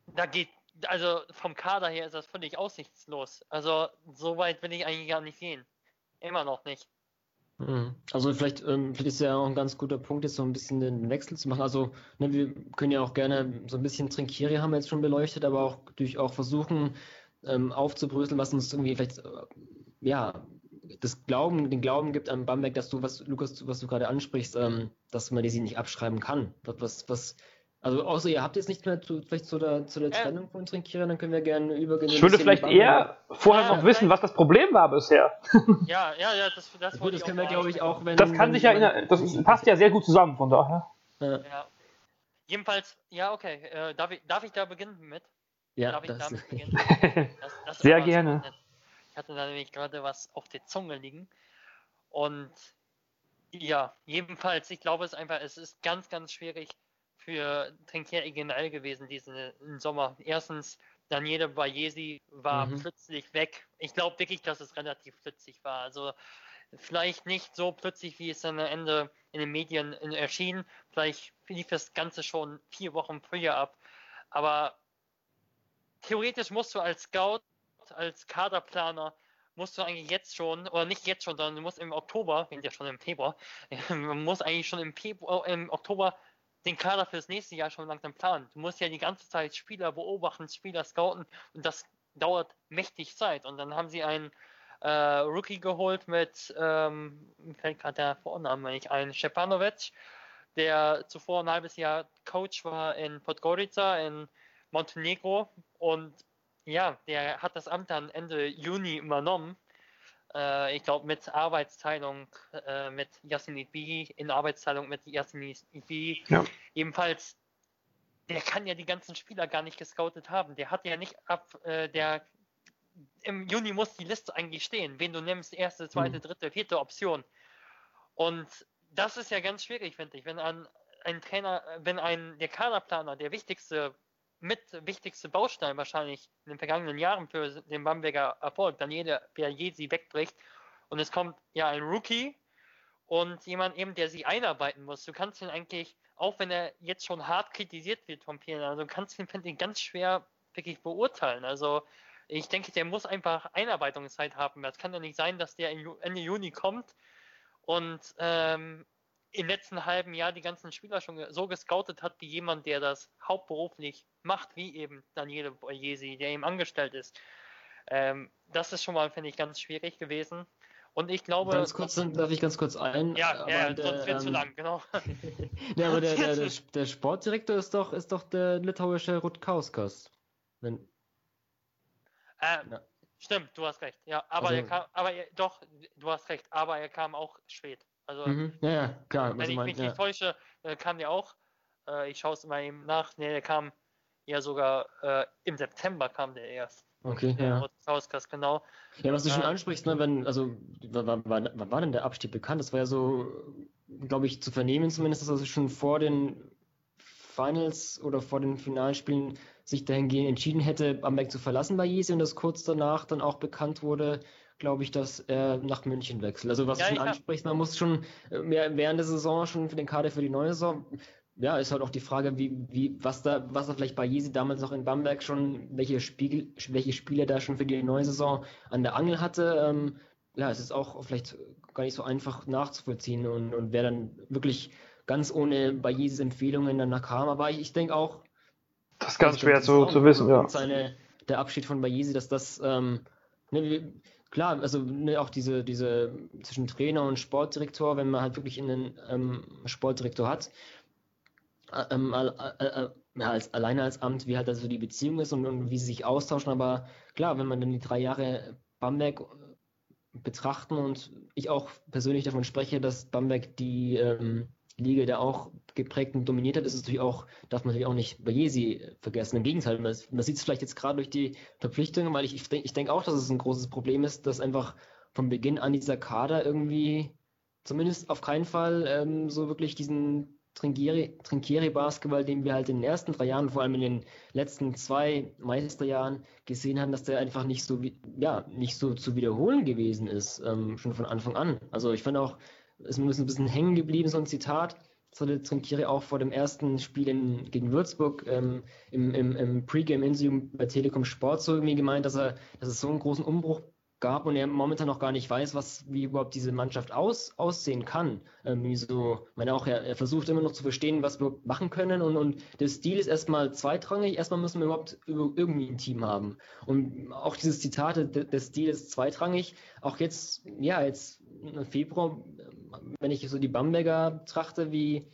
D: da geht, also vom Kader her ist das völlig aussichtslos. Also so weit will ich eigentlich gar nicht gehen. Immer noch nicht.
C: Mhm. Also vielleicht, ähm, vielleicht ist ja auch ein ganz guter Punkt, jetzt so ein bisschen den Wechsel zu machen. Also ne, wir können ja auch gerne so ein bisschen Trinkieri haben wir jetzt schon beleuchtet, aber auch durch auch versuchen ähm, aufzubröseln, was uns irgendwie vielleicht äh, ja das Glauben, den Glauben gibt an Bamberg, dass du, was Lukas, was du gerade ansprichst, ähm, dass man die sie nicht abschreiben kann. Was, was, also außer ihr habt jetzt nichts mehr zu, vielleicht zu der, zu der
D: Ja.
C: Trennung von Trinkieri, dann können wir gerne übergehen.
A: Ich würde vielleicht eher vorher
D: Ja,
A: noch wissen, was das Problem war bisher.
D: Ja, ja, ja, das, das
C: Gut,
D: wollte
C: das
D: ich
C: können wir,
D: auch
C: glaube ich, auch, wenn.
A: Das kann
C: wenn
A: sich ja, in, das ist, passt ja sehr gut zusammen, von daher.
C: Ja.
D: Ja. Jedenfalls, ja, okay. Äh, darf, ich, darf ich da beginnen mit?
C: Ja,
D: Darf ich
C: das,
D: damit beginnen? Das, das ist
A: Sehr gerne.
D: spannend. Ich hatte da nämlich gerade was auf der Zunge liegen. Und ja, jedenfalls, ich glaube es einfach, es ist ganz, ganz schwierig für Trinkieri generell gewesen diesen Sommer. Erstens, Daniele Bayesi war
C: Mhm.
D: plötzlich weg. Ich glaube wirklich, dass es relativ plötzlich war. Also vielleicht nicht so plötzlich, wie es dann am Ende in den Medien äh, erschien. Vielleicht lief das Ganze schon vier Wochen früher ab. Aber theoretisch musst du als Scout, als Kaderplaner, musst du eigentlich jetzt schon, oder nicht jetzt schon, sondern du musst im Oktober, wir sind ja schon im Februar, man muss eigentlich schon im, Februar, im Oktober den Kader fürs nächste Jahr schon langsam planen. Du musst ja die ganze Zeit Spieler beobachten, Spieler scouten und das dauert mächtig Zeit. Und dann haben sie einen äh, Rookie geholt mit, ähm, fällt gerade der Vorname nicht ein, Stepanovic, der zuvor ein halbes Jahr Coach war in Podgorica in Montenegro und ja, der hat das Amt dann Ende Juni übernommen. Äh, ich glaube mit Arbeitsteilung äh, mit Yassin Idbi, in Arbeitsteilung mit Yassin Idbi.
A: Ja.
D: Ebenfalls, der kann ja die ganzen Spieler gar nicht gescoutet haben. Der hat ja nicht ab, äh, der im Juni muss die Liste eigentlich stehen, wen du nimmst, erste, zweite,
C: Mhm.
D: dritte, vierte Option. Und das ist ja ganz schwierig, finde ich, wenn ein, ein Trainer, wenn ein der Kaderplaner, der wichtigste, mit wichtigste Baustein wahrscheinlich in den vergangenen Jahren für den Bamberger Erfolg, Daniele Berjesi wegbricht und es kommt ja ein Rookie und jemand eben, der sie einarbeiten muss. Du kannst ihn eigentlich, auch wenn er jetzt schon hart kritisiert wird vom Pielen, also kannst ihn, finde ich, ganz schwer wirklich beurteilen. Also ich denke, der muss einfach Einarbeitungszeit haben. Es kann ja nicht sein, dass der Ende Juni kommt und ähm, im letzten halben Jahr die ganzen Spieler schon so gescoutet hat, wie jemand, der das hauptberuflich macht, wie eben Daniele Boyesi, der ihm angestellt ist. Ähm, das ist schon mal, finde ich, ganz schwierig gewesen. Und ich glaube.
C: Ganz kurz, dann darf ich ganz kurz ein.
D: ja, ja,
C: der,
D: sonst wird zu
C: ähm,
D: lang, genau.
C: Ja, aber der, der, der, der Sportdirektor ist doch, ist doch der litauische Rutkauskas. Wenn,
D: Ähm,
C: Ja.
D: Stimmt, du hast recht. Ja, aber
C: Also-
D: er kam, aber er, doch, du hast recht, aber er kam auch spät. Also
C: mhm. Ja, ja, klar.
D: wenn
C: Also
D: ich
C: mein,
D: mich
C: ja.
D: nicht täusche, äh, kam der auch. Äh, ich schaue es mal eben nach. Ne, der kam ja sogar äh, im September kam der erst.
C: Okay,
D: Der
C: ja.
D: Hauskas, genau.
C: Ja, was du schon
D: Ja.
C: ansprichst, ne, wenn, also, wann, wann, wann wann war denn der Abstieg bekannt? Das war ja so, glaube ich, zu vernehmen zumindest, dass er sich schon vor den Finals oder vor den Finalspielen sich dahingehend entschieden hätte, Bamberg zu verlassen bei Jesi und das kurz danach dann auch bekannt wurde, glaube ich, dass er nach München wechselt. Also was
D: Ja,
C: du schon ansprichst, man muss schon äh, mehr während der Saison schon für den Kader für die neue Saison ja, ist halt auch die Frage, wie, wie, was da, was er vielleicht bei Jesi damals noch in Bamberg schon, welche Spiegel, welche Spieler da schon für die neue Saison an der Angel hatte. Ähm, ja, es ist auch vielleicht gar nicht so einfach nachzuvollziehen und, und wer dann wirklich ganz ohne bei Jesis Empfehlungen danach kam. Aber ich, ich denke auch,
A: Das ist ganz
C: also
A: schwer zu, zu wissen, ja.
C: Seine, der Abschied von Bayesi, dass das, ähm, ne, klar, also ne, auch diese, diese zwischen Trainer und Sportdirektor, wenn man halt wirklich einen ähm, Sportdirektor hat, äh, ähm, äh, äh, als, alleine als Amt, wie halt also die Beziehung ist und, und wie sie sich austauschen. Aber klar, wenn man dann die drei Jahre Bamberg äh, betrachten und ich auch persönlich davon spreche, dass Bamberg die ähm, Liga da auch geprägt und dominiert hat, ist es natürlich auch, darf man natürlich auch nicht Bayesi vergessen. Im Gegenteil, man, man sieht es vielleicht jetzt gerade durch die Verpflichtungen, weil ich, ich denke ich denk auch, dass es ein großes Problem ist, dass einfach von Beginn an dieser Kader irgendwie zumindest auf keinen Fall ähm, so wirklich diesen Trinkieri- Trinkieri-Basketball, den wir halt in den ersten drei Jahren, vor allem in den letzten zwei Meisterjahren gesehen haben, dass der einfach nicht so, ja, nicht so zu wiederholen gewesen ist, ähm, schon von Anfang an. Also ich fand auch, ist mir ein bisschen hängen geblieben, so ein Zitat. Das hatte Trinkieri auch vor dem ersten Spiel in, gegen Würzburg ähm, im, im, im Pre-Game-Interview bei Telekom Sport so irgendwie gemeint, dass er, dass es so einen großen Umbruch gab und er momentan noch gar nicht weiß, was, wie überhaupt diese Mannschaft aus, aussehen kann. Ähm, so, ich meine auch, er, er versucht immer noch zu verstehen, was wir machen können und, und der Stil ist erstmal zweitrangig. Erstmal müssen wir überhaupt über, irgendwie ein Team haben. Und auch dieses Zitat, der, der Stil ist zweitrangig. Auch jetzt, ja, jetzt im Februar, wenn ich so die Bamberger betrachte, wie,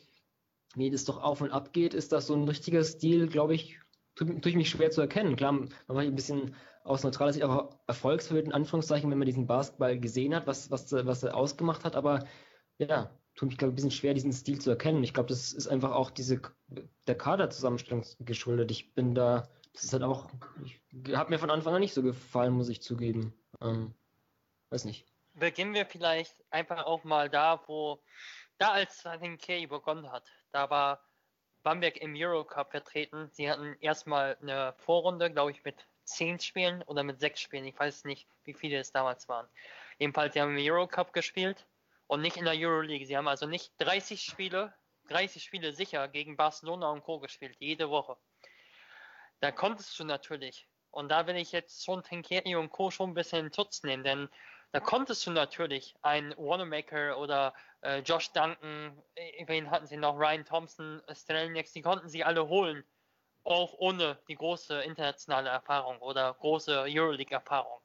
C: wie das doch auf und ab geht, ist das so ein richtiger Stil, glaube ich, tut, tut mich schwer zu erkennen. Klar, man war ein bisschen aus neutraler Sicht auch erfolgsverhüllt, in Anführungszeichen, wenn man diesen Basketball gesehen hat, was, was, was er ausgemacht hat, aber ja, tut mich, glaube ich, ein bisschen schwer, diesen Stil zu erkennen. Ich glaube, das ist einfach auch diese, der Kaderzusammenstellung geschuldet. Ich bin da das ist halt auch, ich, hat mir von Anfang an nicht so gefallen, muss ich zugeben. Ähm, weiß nicht.
D: Beginnen wir vielleicht einfach auch mal da, wo, da als St. Kay begonnen hat. Da war Bamberg im Eurocup vertreten. Sie hatten erstmal eine Vorrunde, glaube ich, mit zehn Spielen oder mit sechs Spielen. Ich weiß nicht, wie viele es damals waren. Jedenfalls, sie haben im Eurocup gespielt und nicht in der Euroleague. Sie haben also nicht 30 Spiele, 30 Spiele sicher gegen Barcelona und Co. gespielt, jede Woche. Da konntest du natürlich, und da will ich jetzt schon Tenkeri und Co. schon ein bisschen in Schutz nehmen, denn da konntest du natürlich einen Wanamaker oder äh, Josh Duncan, äh, wen hatten sie noch, Ryan Thompson, Strelnieks, die konnten sie alle holen, auch ohne die große internationale Erfahrung oder große Euroleague-Erfahrung.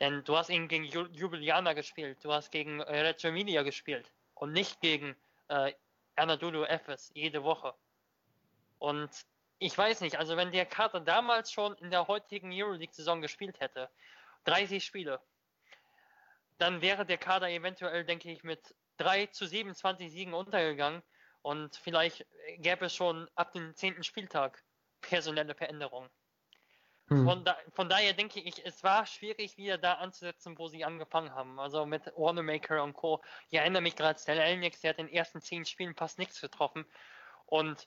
D: Denn du hast ihn gegen Ljubljana gespielt, du hast gegen äh, Reggio Emilia gespielt und nicht gegen äh, Anadolu Efes jede Woche. Und ich weiß nicht, also wenn der Kater damals schon in der heutigen Euroleague-Saison gespielt hätte, 30 Spiele, dann wäre der Kader eventuell, denke ich, mit 3 zu 27 Siegen untergegangen und vielleicht gäbe es schon ab dem 10. Spieltag personelle Veränderungen. Hm. Von, da, von, daher denke ich, es war schwierig, wieder da anzusetzen, wo sie angefangen haben. Also mit Wanamaker und Co. Ich erinnere mich gerade, Stan Elnix, der hat in den ersten zehn Spielen fast nichts getroffen. Und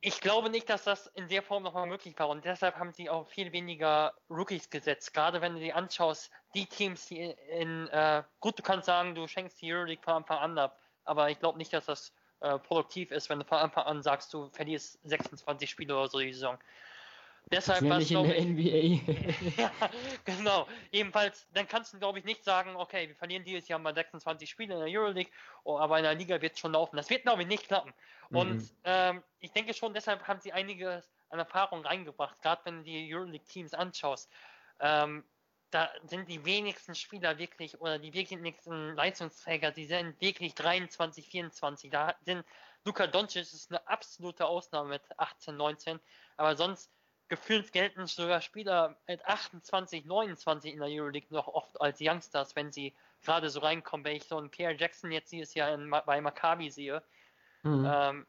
D: ich glaube nicht, dass das in der Form nochmal möglich war. Und deshalb haben sie auch viel weniger Rookies gesetzt. Gerade wenn du dir anschaust, die Teams, die in, äh, gut, du kannst sagen, du schenkst die Euroleague von Anfang an ab. Aber ich glaube nicht, dass das äh, produktiv ist, wenn du von Anfang an sagst, du verlierst 26 Spiele oder so die Saison.
C: Deshalb war es, in der NBA.
D: ja, genau. Ebenfalls, dann kannst du, glaube ich, nicht sagen, okay, wir verlieren dieses Jahr mal 26 Spiele in der Euroleague, oh, aber in der Liga wird es schon laufen. Das wird, glaube ich, nicht klappen. Mhm. Und ähm, ich denke schon, deshalb haben sie einiges an Erfahrung reingebracht, gerade wenn du die Euroleague-Teams anschaust. Ähm, da sind die wenigsten Spieler wirklich oder die wenigsten Leistungsträger, die sind wirklich 23, 24. Da sind Luka Doncic ist eine absolute Ausnahme mit 18, 19, aber sonst gefühlt gelten sogar Spieler mit 28, 29 in der Euroleague noch oft als Youngsters, wenn sie gerade so reinkommen. Wenn ich so einen Pierre Jackson jetzt dieses Jahr in, bei Maccabi sehe. Mhm. Ähm,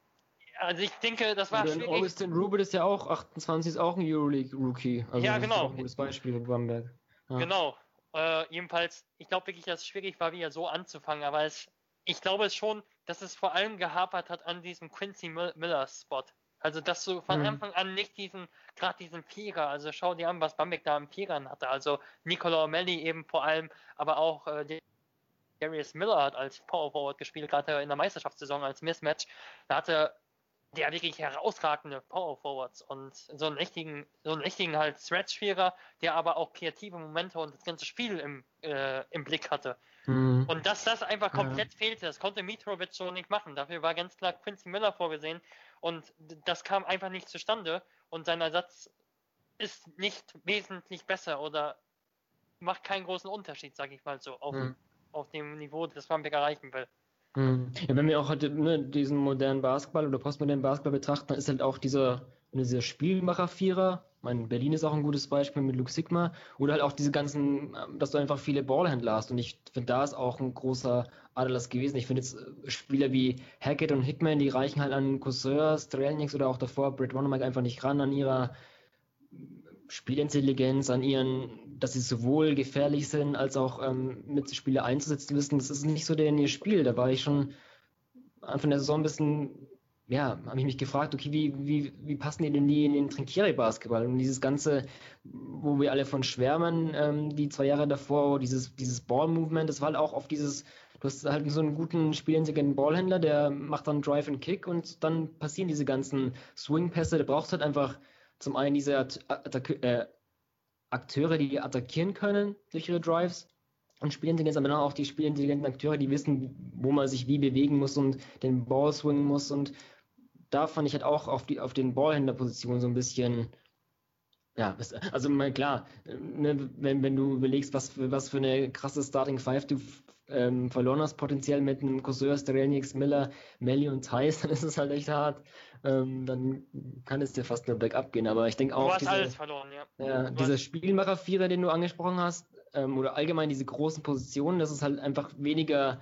D: also ich denke, das war schwierig.
C: Augustin Rubin ist ja auch 28, ist auch ein Euroleague-Rookie.
D: Also ja, genau.
C: ein gutes Beispiel mit Bamberg.
D: Ja. Genau. Äh, jedenfalls, ich glaube wirklich, dass es schwierig war, wieder so anzufangen, aber es, ich glaube es schon, dass es vor allem gehapert hat an diesem Quincy Miller-Spot. Also, dass du von mhm. Anfang an nicht diesen, gerade diesen Vierer, also schau dir an, was Bamberg da im Vierern hatte. Also, Nicola Melli eben vor allem, aber auch äh, Darius Miller hat als Power Forward gespielt, gerade in der Meisterschaftssaison als Mismatch. Da hatte der wirklich herausragende Power Forwards und so einen richtigen, so einen richtigen halt Stretch-Vierer, der aber auch kreative Momente und das ganze Spiel im, äh, im Blick hatte. Mhm. Und dass das einfach komplett ja. fehlte, das konnte Mitrovic so nicht machen. Dafür war ganz klar Quincy Miller vorgesehen und das kam einfach nicht zustande und sein Ersatz ist nicht wesentlich besser oder macht keinen großen Unterschied, sag ich mal so, auf, mhm. auf dem Niveau, das Bamberg erreichen will.
C: Mhm. Ja, wenn wir auch heute ne, diesen modernen Basketball oder postmodernen Basketball betrachten, dann ist halt auch dieser, dieser Spielmacher-Vierer, mein Berlin ist auch ein gutes Beispiel mit Luke Sigma, oder halt auch diese ganzen, ähm, dass du einfach viele Ballhändler hast. Und ich finde, da ist auch ein großer Adelas gewesen. Ich finde jetzt äh, Spieler wie Hackett und Hickman, die reichen halt an Courseur, Strelniks oder auch davor Brett Wanamaker einfach nicht ran an ihrer Spielintelligenz, an ihren, dass sie sowohl gefährlich sind, als auch ähm, Mitspieler einzusetzen wissen. Das ist nicht so der in ihr Spiel. Da war ich schon Anfang der Saison ein bisschen, ja, habe ich mich gefragt, okay, wie, wie, wie passen die denn die in den Trinkieri-Basketball? Und dieses Ganze, wo wir alle von schwärmen, ähm, die zwei Jahre davor, dieses, dieses Ball-Movement, das war halt auch auf dieses, du hast halt so einen guten spielintelligenten Ballhändler, der macht dann Drive and Kick und dann passieren diese ganzen Swing-Pässe, der braucht halt einfach zum einen diese Attac äh, Akteure, die attackieren können durch ihre Drives und Spielintelligenz, aber dann auch die spielintelligenten Akteure, die wissen, wo man sich wie bewegen muss und den Ball swingen muss. Und da fand ich halt auch auf, die, auf den Ballhändlerpositionen so ein bisschen ja, also mal klar, ne, wenn, wenn du überlegst, was für, was für eine krasse Starting Five du ähm, verloren hast, potenziell mit einem Courseur, Strelniks, Miller, Melly und Thais, dann ist es halt echt hart. Ähm, dann kann es dir fast nur bergab gehen. Aber ich denke auch.
D: Du hast diese, alles verloren, ja.
C: ja dieser Spielmacher-Vierer, den du angesprochen hast, ähm, oder allgemein diese großen Positionen, das ist halt einfach weniger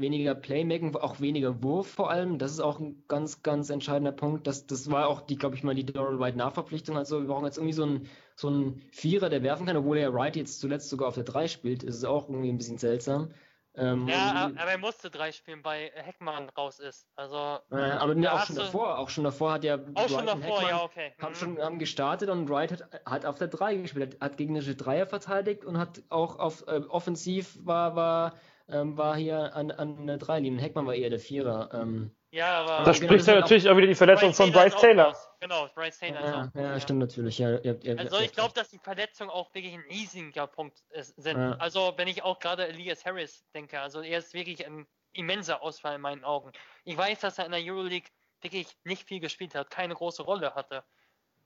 C: weniger Playmaking, auch weniger Wurf vor allem. Das ist auch ein ganz, ganz entscheidender Punkt. Das, das war auch die, glaube ich mal, die Doral White Nachverpflichtung. Also wir brauchen jetzt irgendwie so einen, so einen Vierer, der werfen kann, obwohl er Wright jetzt zuletzt sogar auf der 3 spielt. Das ist auch irgendwie ein bisschen seltsam.
D: Ähm, ja, aber er musste drei spielen, weil Heckmann raus ist. Also,
C: äh, aber ne, auch schon davor, auch schon davor hat ja
D: auch schon davor, Heckmann
C: ja, okay. Haben mhm. schon haben gestartet und Wright hat, hat auf der 3 gespielt, hat, hat gegnerische Dreier verteidigt und hat auch auf äh, offensiv war, war, ähm, war hier an, an der 3 linie Heckmann war eher der Vierer. Ähm,
A: ja, aber. Da spricht ja natürlich auch wieder die Verletzung von Bryce Taylor.
D: Genau, Bryce Taylor.
C: Ja, ja, ja, stimmt natürlich. Ja,
D: ja, also ich glaube, dass die Verletzungen auch wirklich ein riesiger Punkt sind. Also wenn ich auch gerade Elias Harris denke, also er ist wirklich ein immenser Ausfall in meinen Augen. Ich weiß, dass er in der Euroleague wirklich nicht viel gespielt hat, keine große Rolle hatte.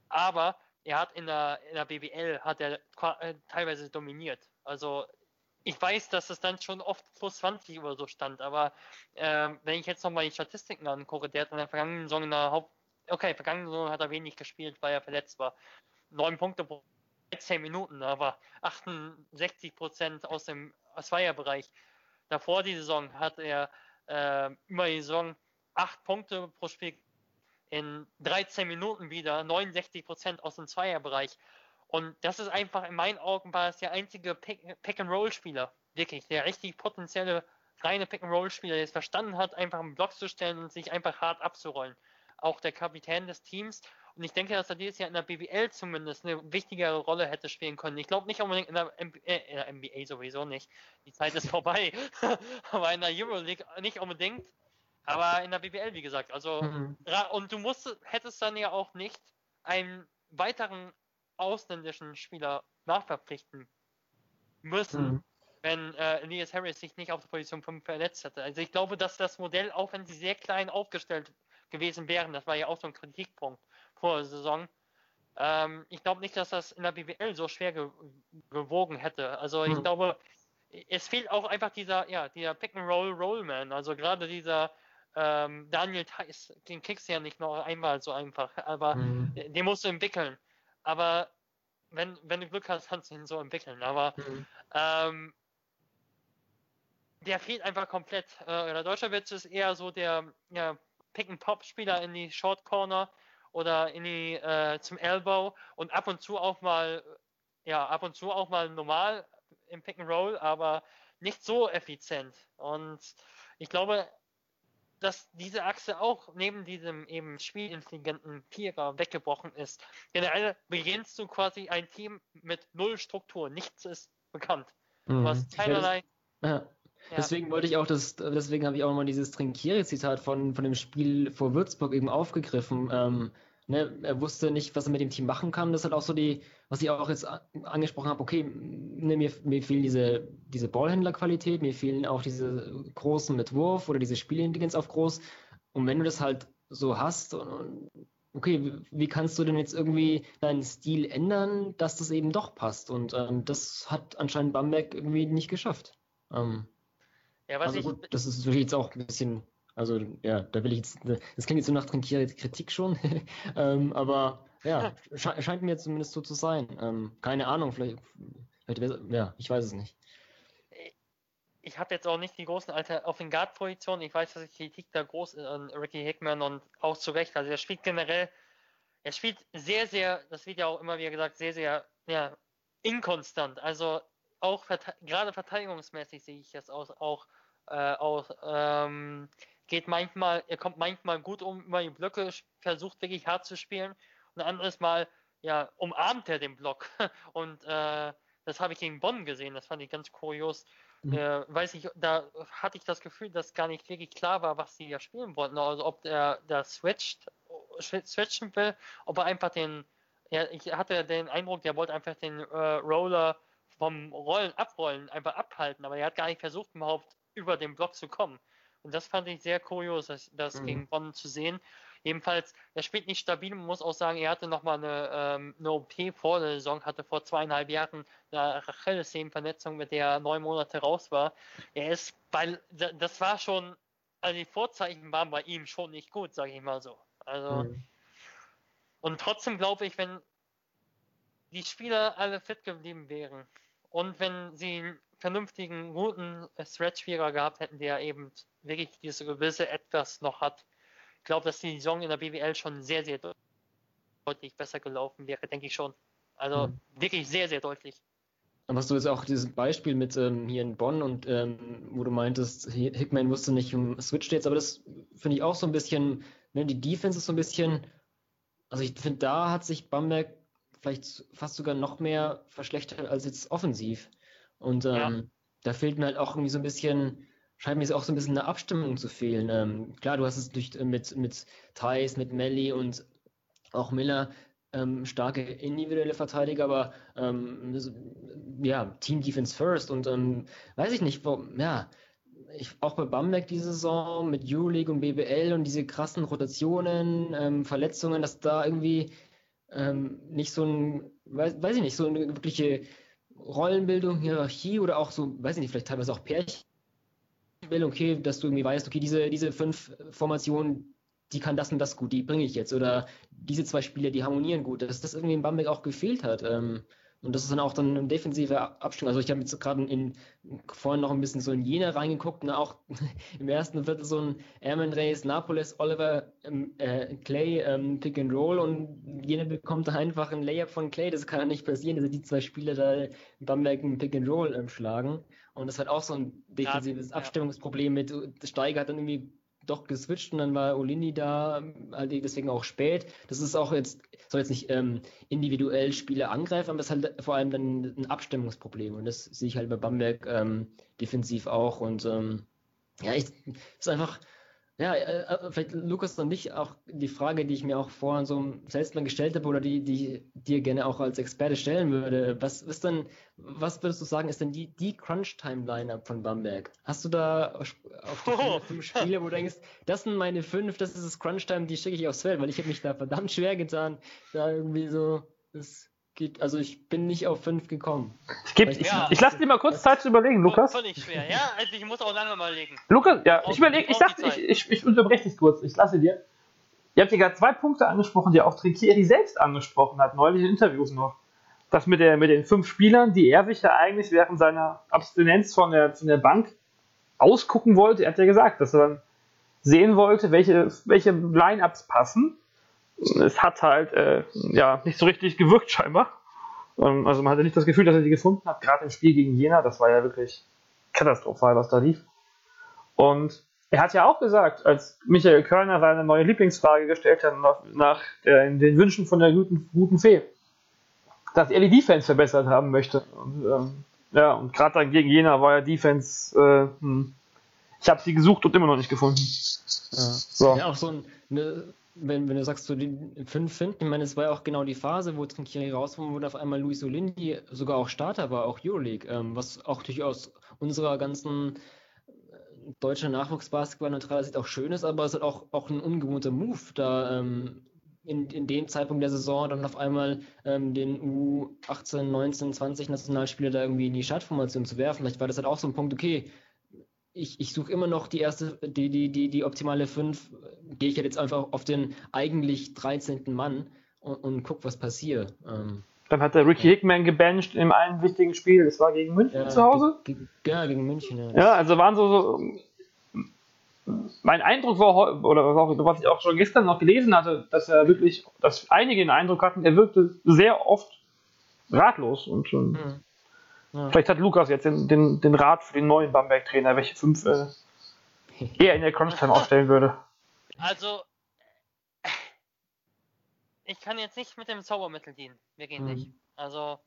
D: Aber er hat in der, in der BBL hat er äh, teilweise dominiert. Also ich weiß, dass es dann schon oft plus 20 oder so stand, aber äh, wenn ich jetzt nochmal die Statistiken angucke, der hat in der vergangenen Saison in der Haupt... Okay, vergangenen Saison hat er wenig gespielt, weil er verletzt war. Neun Punkte pro 13 Minuten, aber 68 Prozent aus dem Zweierbereich. Davor die Saison hat er äh, über die Saison acht Punkte pro Spiel in 13 Minuten wieder, 69 Prozent aus dem Zweierbereich. Und das ist einfach in meinen Augen war es der einzige Pick-and-Roll-Spieler, wirklich, der richtig potenzielle reine Pick-and-Roll-Spieler, der es verstanden hat, einfach einen Block zu stellen und sich einfach hart abzurollen. Auch der Kapitän des Teams. Und ich denke, dass er dieses Jahr in der BBL zumindest eine wichtigere Rolle hätte spielen können. Ich glaube nicht unbedingt in der, MB äh, in der NBA sowieso nicht. Die Zeit ist vorbei. aber in der Euroleague nicht unbedingt. Aber in der BBL, wie gesagt. Also, mhm. und du musst, hättest dann ja auch nicht einen weiteren ausländischen Spieler nachverpflichten müssen, mhm. wenn äh, Elias Harris sich nicht auf der Position 5 verletzt hätte. Also ich glaube, dass das Modell, auch wenn sie sehr klein aufgestellt gewesen wären, das war ja auch so ein Kritikpunkt vor der Saison, ähm, ich glaube nicht, dass das in der BWL so schwer ge gewogen hätte. Also ich mhm. glaube, es fehlt auch einfach dieser, ja, dieser Pick-and-Roll-Rollman, also gerade dieser ähm, Daniel Theiss, den kriegst du ja nicht noch einmal so einfach, aber mhm. den musst du entwickeln. Aber wenn, wenn du Glück hast, kannst du ihn so entwickeln. Aber mhm. ähm, der fehlt einfach komplett. Äh, der deutsche Witz ist eher so der ja, Pick-and-Pop-Spieler in die Short Corner oder in die äh, zum Elbow und ab und zu auch mal, ja, ab und zu auch mal normal im Pick and Roll, aber nicht so effizient. Und ich glaube, dass diese Achse auch neben diesem eben spielintelligenten Vierer weggebrochen ist. Generell beginnst du quasi ein Team mit null Struktur. Nichts ist bekannt. Du mhm. hast keinerlei.
C: Ja. Ja. Deswegen wollte ich auch das, deswegen habe ich auch mal dieses Trinkieri-Zitat von, von dem Spiel vor Würzburg eben aufgegriffen. Ähm, ne, er wusste nicht, was er mit dem Team machen kann. Das halt auch so die, was ich auch jetzt angesprochen habe, okay, ne, mir, mir fehlen diese, diese Ballhändlerqualität, mir fehlen auch diese großen mit Wurf oder diese Spielintelligenz auf groß. Und wenn du das halt so hast, okay, wie kannst du denn jetzt irgendwie deinen Stil ändern, dass das eben doch passt? Und ähm, das hat anscheinend Bamberg irgendwie nicht geschafft. Ähm, ja, was also ich, gut, das ist jetzt auch ein bisschen also ja, da will ich jetzt, das klingt jetzt so nach Kritik schon, ähm, aber ja, sche scheint mir zumindest so zu sein. Ähm, keine Ahnung, vielleicht, vielleicht, ja, ich weiß es nicht.
D: Ich habe jetzt auch nicht die großen Alter auf den Guard-Positionen. Ich weiß, dass die Kritik da groß ist an Ricky Hickman und auch zu Recht. Also er spielt generell, er spielt sehr, sehr, das wird ja auch immer wieder gesagt, sehr, sehr ja, inkonstant. Also auch gerade verteidigungsmäßig sehe ich das aus, auch, äh, auch ähm, geht manchmal, er kommt manchmal gut um über die Blöcke, versucht wirklich hart zu spielen ein anderes Mal, ja, umarmt er den Block. Und äh, das habe ich gegen Bonn gesehen, das fand ich ganz kurios. Mhm. Äh, weiß ich, da hatte ich das Gefühl, dass gar nicht wirklich klar war, was sie ja spielen wollten. Also ob er da switcht, switchen will, ob er einfach den, ja, ich hatte den Eindruck, der wollte einfach den äh, Roller vom Rollen abrollen, einfach abhalten, aber er hat gar nicht versucht, überhaupt über den Block zu kommen. Und das fand ich sehr kurios, das, das mhm. gegen Bonn zu sehen. Jedenfalls, er spielt nicht stabil, man muss auch sagen, er hatte nochmal eine, ähm, eine OP vor der Saison, hatte vor zweieinhalb Jahren eine Achillessehnenverletzung, mit der er neun Monate raus war. Er ist, weil das war schon, also die Vorzeichen waren bei ihm schon nicht gut, sage ich mal so. Also, mhm. und trotzdem glaube ich, wenn die Spieler alle fit geblieben wären und wenn sie vernünftigen, guten Stretch-Vierer gehabt hätten, der eben wirklich diese gewisse Etwas noch hat. Ich glaube, dass die Saison in der BWL schon sehr, sehr deutlich besser gelaufen wäre, denke ich schon. Also mhm. wirklich sehr, sehr deutlich.
C: Aber hast du jetzt auch dieses Beispiel mit ähm, hier in Bonn und ähm, wo du meintest, Hickman wusste nicht um Switch jetzt, aber das finde ich auch so ein bisschen, ne, die Defense ist so ein bisschen, also ich finde, da hat sich Bamberg vielleicht fast sogar noch mehr verschlechtert als jetzt offensiv. Und ähm, ja. da fehlt mir halt auch irgendwie so ein bisschen, scheint mir auch so ein bisschen eine Abstimmung zu fehlen. Ähm, klar, du hast es durch, mit, mit Thais, mit Melli und auch Miller ähm, starke individuelle Verteidiger, aber ähm, ja, Team Defense First und ähm, weiß ich nicht, wo, ja, ich, auch bei Bamberg diese Saison mit Euroleague und BBL und diese krassen Rotationen, ähm, Verletzungen, dass da irgendwie ähm, nicht so ein, weiß, weiß ich nicht, so eine wirkliche Rollenbildung, Hierarchie oder auch so, weiß ich nicht, vielleicht teilweise auch Pärchen okay, dass du irgendwie weißt, okay, diese, diese fünf Formationen, die kann das und das gut, die bringe ich jetzt. Oder diese zwei Spieler, die harmonieren gut, dass das irgendwie in Bamberg auch gefehlt hat. Ähm, und das ist dann auch dann eine defensive Abstimmung. Also ich habe jetzt gerade in, vorhin noch ein bisschen so in Jena reingeguckt und auch im ersten Viertel so ein Erman Reyes, Napoles, Oliver, ähm, äh, Clay, ähm, Pick and Roll und Jena bekommt einfach ein Layup von Clay. Das kann ja nicht passieren, dass die zwei Spieler da in Bamberg ein Pick and Roll ähm, schlagen. Und das hat auch so ein defensives ja, Abstimmungsproblem mit, Steiger hat dann irgendwie doch geswitcht und dann war Olini da, halt deswegen auch spät. Das ist auch jetzt, soll jetzt nicht ähm, individuell Spieler angreifen, aber es ist halt vor allem dann ein Abstimmungsproblem. Und das sehe ich halt bei Bamberg ähm, defensiv auch. Und ähm, ja, ich, ist einfach, ja, äh, äh, vielleicht Lukas und dich auch die Frage, die ich mir auch vorhin so selbst mal gestellt habe oder die, die dir gerne auch als Experte stellen würde. Was ist denn, was würdest du sagen, ist denn die, die Crunch-Time-Line-Up von Bamberg? Hast du da auf die oh. fünf Spiele, wo du denkst, das sind meine fünf, das ist das Crunch-Time, die schicke ich aufs Feld, weil ich habe mich da verdammt schwer getan, da irgendwie so das geht, also ich bin nicht auf 5 gekommen.
A: Ich, geb, ich, ja. ich lasse dir mal kurz Zeit zu überlegen, Lukas.
D: Völlig schwer, ja. Also ich muss auch lange mal legen.
A: Lukas, ja, ich überlege, ich dachte, ich, ich, ich unterbreche dich kurz, ich lasse dir. Ihr habt hier gerade zwei Punkte angesprochen, die auch Trinkieri selbst angesprochen hat, neulich in Interviews noch. Das mit, der, mit den fünf Spielern, die er sich ja eigentlich während seiner Abstinenz von der, von der Bank ausgucken wollte. Er hat ja gesagt, dass er dann sehen wollte, welche, welche Line-Ups passen es hat halt äh, ja nicht so richtig gewirkt scheinbar. Ähm, also man hatte nicht das Gefühl, dass er die gefunden hat, gerade im Spiel gegen Jena, das war ja wirklich katastrophal, was da lief. Und er hat ja auch gesagt, als Michael Körner seine neue Lieblingsfrage gestellt hat nach, nach der, den Wünschen von der guten, guten Fee, dass er die Defense verbessert haben möchte. Und, ähm, ja, und gerade dann gegen Jena war ja Defense, äh, hm, ich habe sie gesucht und immer noch nicht gefunden.
C: Ja, so. ja auch so ein, eine wenn, wenn du sagst, so die fünf finden, ich meine, es war ja auch genau die Phase, wo Trinkieri raus war, wo auf einmal Luis Olindi sogar auch Starter war, auch Euroleague, ähm, was auch durchaus unserer ganzen äh, deutscher Nachwuchsbasketball neutraler Sicht auch schön ist, aber es ist auch, auch ein ungewohnter Move, da ähm, in, in dem Zeitpunkt der Saison dann auf einmal ähm, den U18, 19, 20 Nationalspieler da irgendwie in die Startformation zu werfen. Vielleicht war das halt auch so ein Punkt, okay, ich, ich suche immer noch die erste, die, die, die, die optimale 5. Gehe ich halt jetzt einfach auf den eigentlich 13. Mann und, und guck, was passiert. Ähm,
A: dann hat der Ricky Hickman gebencht in einem wichtigen Spiel. Das war gegen München ja, zu Hause?
C: Ge ja, gegen München. Ja,
A: ja also waren so, so. Mein Eindruck war, oder was ich auch schon gestern noch gelesen hatte, dass er wirklich, dass einige den Eindruck hatten, er wirkte sehr oft ratlos und schon. Mhm. Ja. Vielleicht hat Lukas jetzt den, den, den Rat für den neuen Bamberg-Trainer, welche fünf äh, er in der Crunch-Time aufstellen würde.
D: Also, ich kann jetzt nicht mit dem Zaubermittel dienen. Wir gehen mhm. nicht. Also,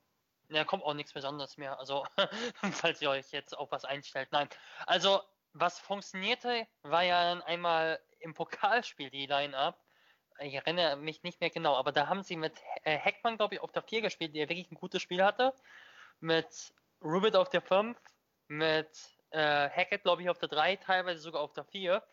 D: da kommt auch nichts Besonderes mehr. Also, falls ihr euch jetzt auf was einstellt. Nein. Also, was funktionierte, war ja dann einmal im Pokalspiel die Line-Up. Ich erinnere mich nicht mehr genau, aber da haben sie mit äh, Heckmann, glaube ich, auf der 4 gespielt, der wirklich ein gutes Spiel hatte. Mit Rubit auf der 5, mit äh, Hackett, glaube ich, auf der 3, teilweise sogar auf der 4.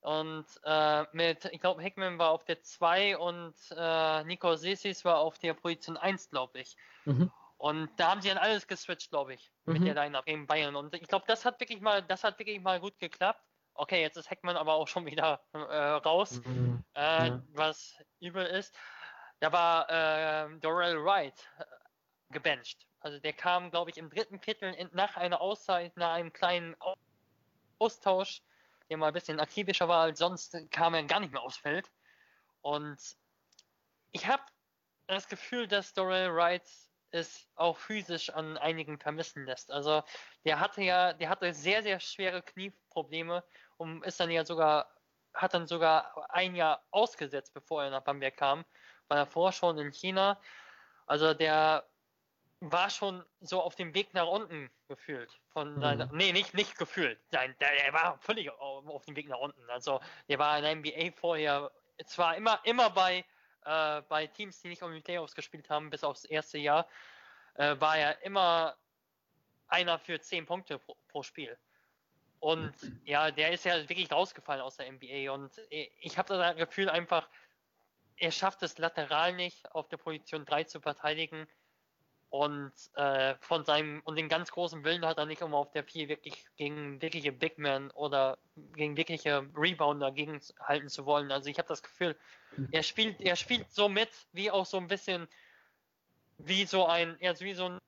D: Und äh, mit, ich glaube, Hickman war auf der 2 und äh, Nico Sessis war auf der Position 1, glaube ich. Mhm. Und da haben sie dann alles geswitcht, glaube ich, mhm. mit der Line-Up gegen Bayern. Und ich glaube, das hat wirklich mal, das hat wirklich mal gut geklappt. Okay, jetzt ist Heckman aber auch schon wieder äh, raus, mhm. äh, ja. was übel ist. Da war äh, Dorel Wright äh, gebencht Also der kam, glaube ich, im dritten Viertel nach einer Auszeit, nach einem kleinen Austausch, der mal ein bisschen akribischer war als sonst, kam er gar nicht mehr aufs Feld. Und ich habe das Gefühl, dass Dorel Wright es auch physisch an einigen vermissen lässt. Also der hatte ja, der hatte sehr, sehr schwere Knieprobleme und ist dann ja sogar, hat dann sogar ein Jahr ausgesetzt, bevor er nach Bamberg kam. War davor schon in China. Also der war schon so auf dem Weg nach unten gefühlt. Von seiner, mhm. nee, nicht, nicht gefühlt. Nein, der, der war völlig auf dem Weg nach unten. Also der war in der NBA vorher zwar immer, immer bei, äh, bei Teams, die nicht um die Playoffs gespielt haben, bis aufs erste Jahr, äh, war er immer einer für zehn Punkte pro, pro, Spiel. Und ja, der ist ja wirklich rausgefallen aus der NBA. Und ich habe das Gefühl einfach, er schafft es lateral nicht, auf der Position 3 zu verteidigen. Und äh, von seinem und den ganz großen Willen hat er nicht, um auf der 4 wirklich gegen wirkliche Big Men oder gegen wirkliche Rebounder gegenhalten zu wollen. Also ich habe das Gefühl, er spielt, er spielt so mit, wie auch so ein bisschen wie so ein, er ist wie so ein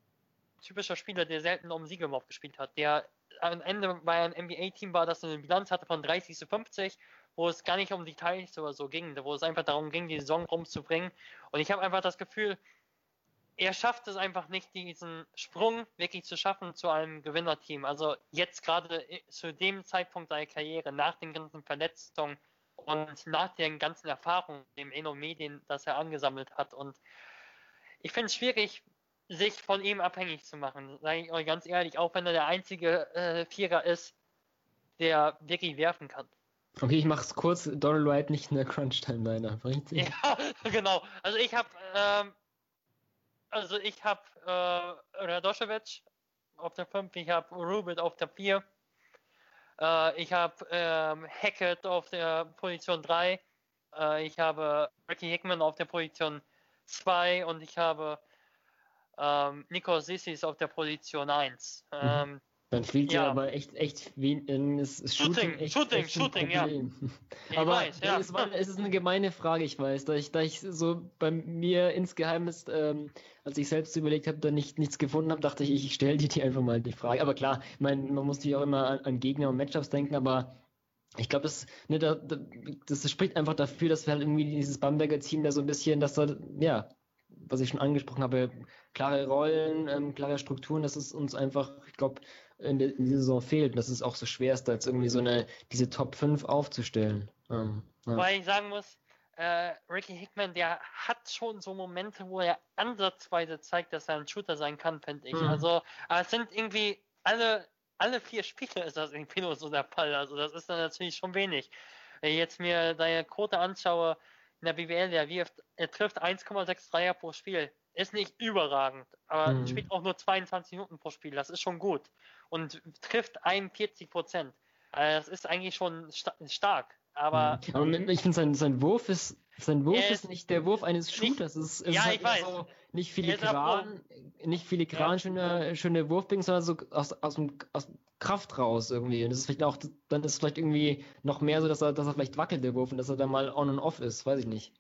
D: typischer Spieler, der selten um Siege überhaupt gespielt hat, der am Ende bei einem NBA-Team war, das eine Bilanz hatte von 30 zu 50, wo es gar nicht um Details oder so ging, wo es einfach darum ging, die Saison rumzubringen. Und ich habe einfach das Gefühl, er schafft es einfach nicht, diesen Sprung wirklich zu schaffen zu einem Gewinnerteam. Also jetzt gerade zu dem Zeitpunkt seiner Karriere, nach den ganzen Verletzungen und nach den ganzen Erfahrungen im Eno-Medien, das er angesammelt hat. Und ich finde es schwierig, sich von ihm abhängig zu machen, sage ich euch ganz ehrlich, auch wenn er der einzige äh, Vierer ist, der wirklich werfen kann.
C: Okay, ich mach's kurz. Donald White nicht in der Crunch-Timeline,
D: richtig? Ja, genau. Also ich habe ähm, also ich habe äh, Radošević auf der 5, ich habe Rubit auf der 4, äh, ich habe ähm, Hackett auf der Position 3, äh, ich habe Ricky Hickman auf der Position 2 und ich habe ähm, Nico Sissis auf der Position 1. Mhm. Ähm,
C: dann fehlt ja. aber echt, echt wenig. Shooting, echt, Shooting, echt Shooting ja. aber weiß, ja. Es, war, es, ist eine gemeine Frage, ich weiß, da ich, da ich so bei mir insgeheim ist, ähm, als ich selbst überlegt habe, da nicht, nichts gefunden habe, dachte ich, ich stelle dir die einfach mal die Frage. Aber klar, ich meine, man muss natürlich auch immer an, an Gegner und Matchups denken, aber ich glaube, das, ne, da, da, das spricht einfach dafür, dass wir halt irgendwie dieses Bamberger Team da so ein bisschen, dass da, ja, was ich schon angesprochen habe, klare Rollen, ähm, klare Strukturen, dass es uns einfach, ich glaube, in, der, in dieser Saison fehlt. Und dass es auch so schwer ist, da jetzt irgendwie so eine, diese Top 5 aufzustellen. Ähm,
D: ja. Weil ich sagen muss, äh, Ricky Hickman, der hat schon so Momente, wo er ansatzweise zeigt, dass er ein Shooter sein kann, finde ich. Mhm. Also, aber es sind irgendwie alle, alle vier Spiele ist das irgendwie nur so der Fall. Also, das ist dann natürlich schon wenig. Wenn ich jetzt mir deine Quote anschaue, in der BWL, der wirft, er trifft 1,6 Dreier pro Spiel. Ist nicht überragend, aber mhm. spielt auch nur 22 Minuten pro Spiel. Das ist schon gut und trifft 41 Prozent. Also das ist eigentlich schon stark. Aber,
C: aber ich finde, sein, sein Wurf ist sein Wurf ist, ist, nicht der Wurf eines Shooters. es ist,
D: ja,
C: halt
D: ich weiß.
C: So nicht filigran, nicht filigran ja. schöne, schöne Wurfbing, sondern so aus, aus, dem, aus Kraft raus irgendwie. Und das ist vielleicht auch, dann ist es vielleicht irgendwie noch mehr so, dass er, dass er vielleicht wackelt, der Wurf, und dass er dann mal on und off ist, weiß ich nicht.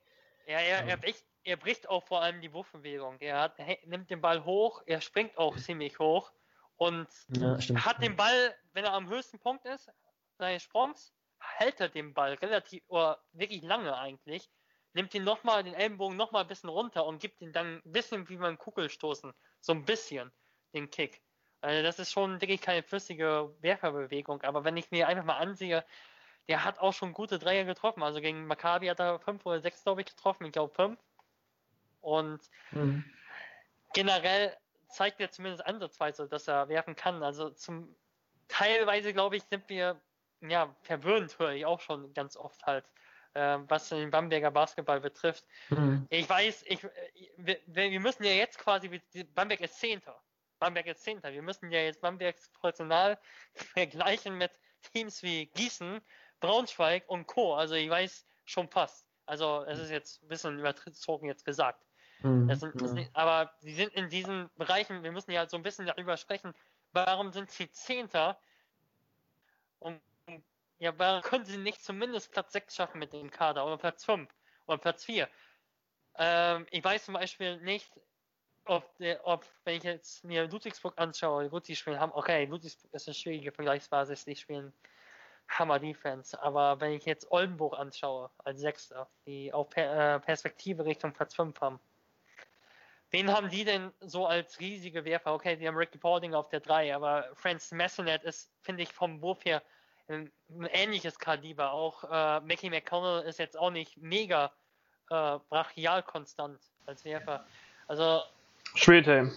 D: Ja, er, er, bricht, er bricht auch vor allem die Wurfbewegung. Er hat, nimmt den Ball hoch, er springt auch ziemlich hoch und ja, hat den Ball, wenn er am höchsten Punkt ist, seines Sprungs, hält er den Ball relativ, oder wirklich lange eigentlich, nimmt ihn nochmal, den Ellenbogen nochmal ein bisschen runter und gibt ihn dann ein bisschen wie beim Kugelstoßen, so ein bisschen, den Kick. Also das ist schon wirklich keine flüssige Werferbewegung, aber wenn ich mir einfach mal ansehe, der hat auch schon gute Dreier getroffen. Also gegen Maccabi hat er fünf oder sechs, glaube ich, getroffen, ich glaube fünf. Und mhm. generell zeigt er zumindest ansatzweise, dass er werfen kann. Also zum teilweise, glaube ich, sind wir ja verwöhnt, höre ich auch schon ganz oft halt, äh, was den Bamberger Basketball betrifft. Mhm. Ich weiß, ich, wir, wir, müssen ja jetzt quasi, Bamberg ist Zehnter. Bamberg ist Zehnter. Wir müssen ja jetzt Bambergs Personal vergleichen mit Teams wie Gießen, Braunschweig und Co. Also ich weiß schon fast. Also es ist jetzt ein bisschen überzogen jetzt gesagt. Mhm. Das sind, das sind, aber sie sind in diesen Bereichen, wir müssen ja so ein bisschen darüber sprechen, warum sind sie Zehnter und ja, warum können sie nicht zumindest Platz 6 schaffen mit dem Kader oder Platz 5 oder Platz 4? Ähm, ich weiß zum Beispiel nicht, ob, ob, wenn ich jetzt mir Ludwigsburg anschaue, gut, die spielen haben, okay, Ludwigsburg ist eine schwierige Vergleichsbasis, die spielen Hammer Defense, aber wenn ich jetzt Oldenburg anschaue, als Sechster, die auch per, äh, Perspektive Richtung Platz 5 haben, wen haben die denn so als riesige Werfer? Okay, die haben Ricky Paulding auf der 3, aber Franz Messenet ist, finde ich, vom Wurf her ein, ähnliches Kaliber. Auch äh, Mackie McConnell ist jetzt auch nicht mega äh, brachial konstant als Werfer. Also.
A: Schwedhelm.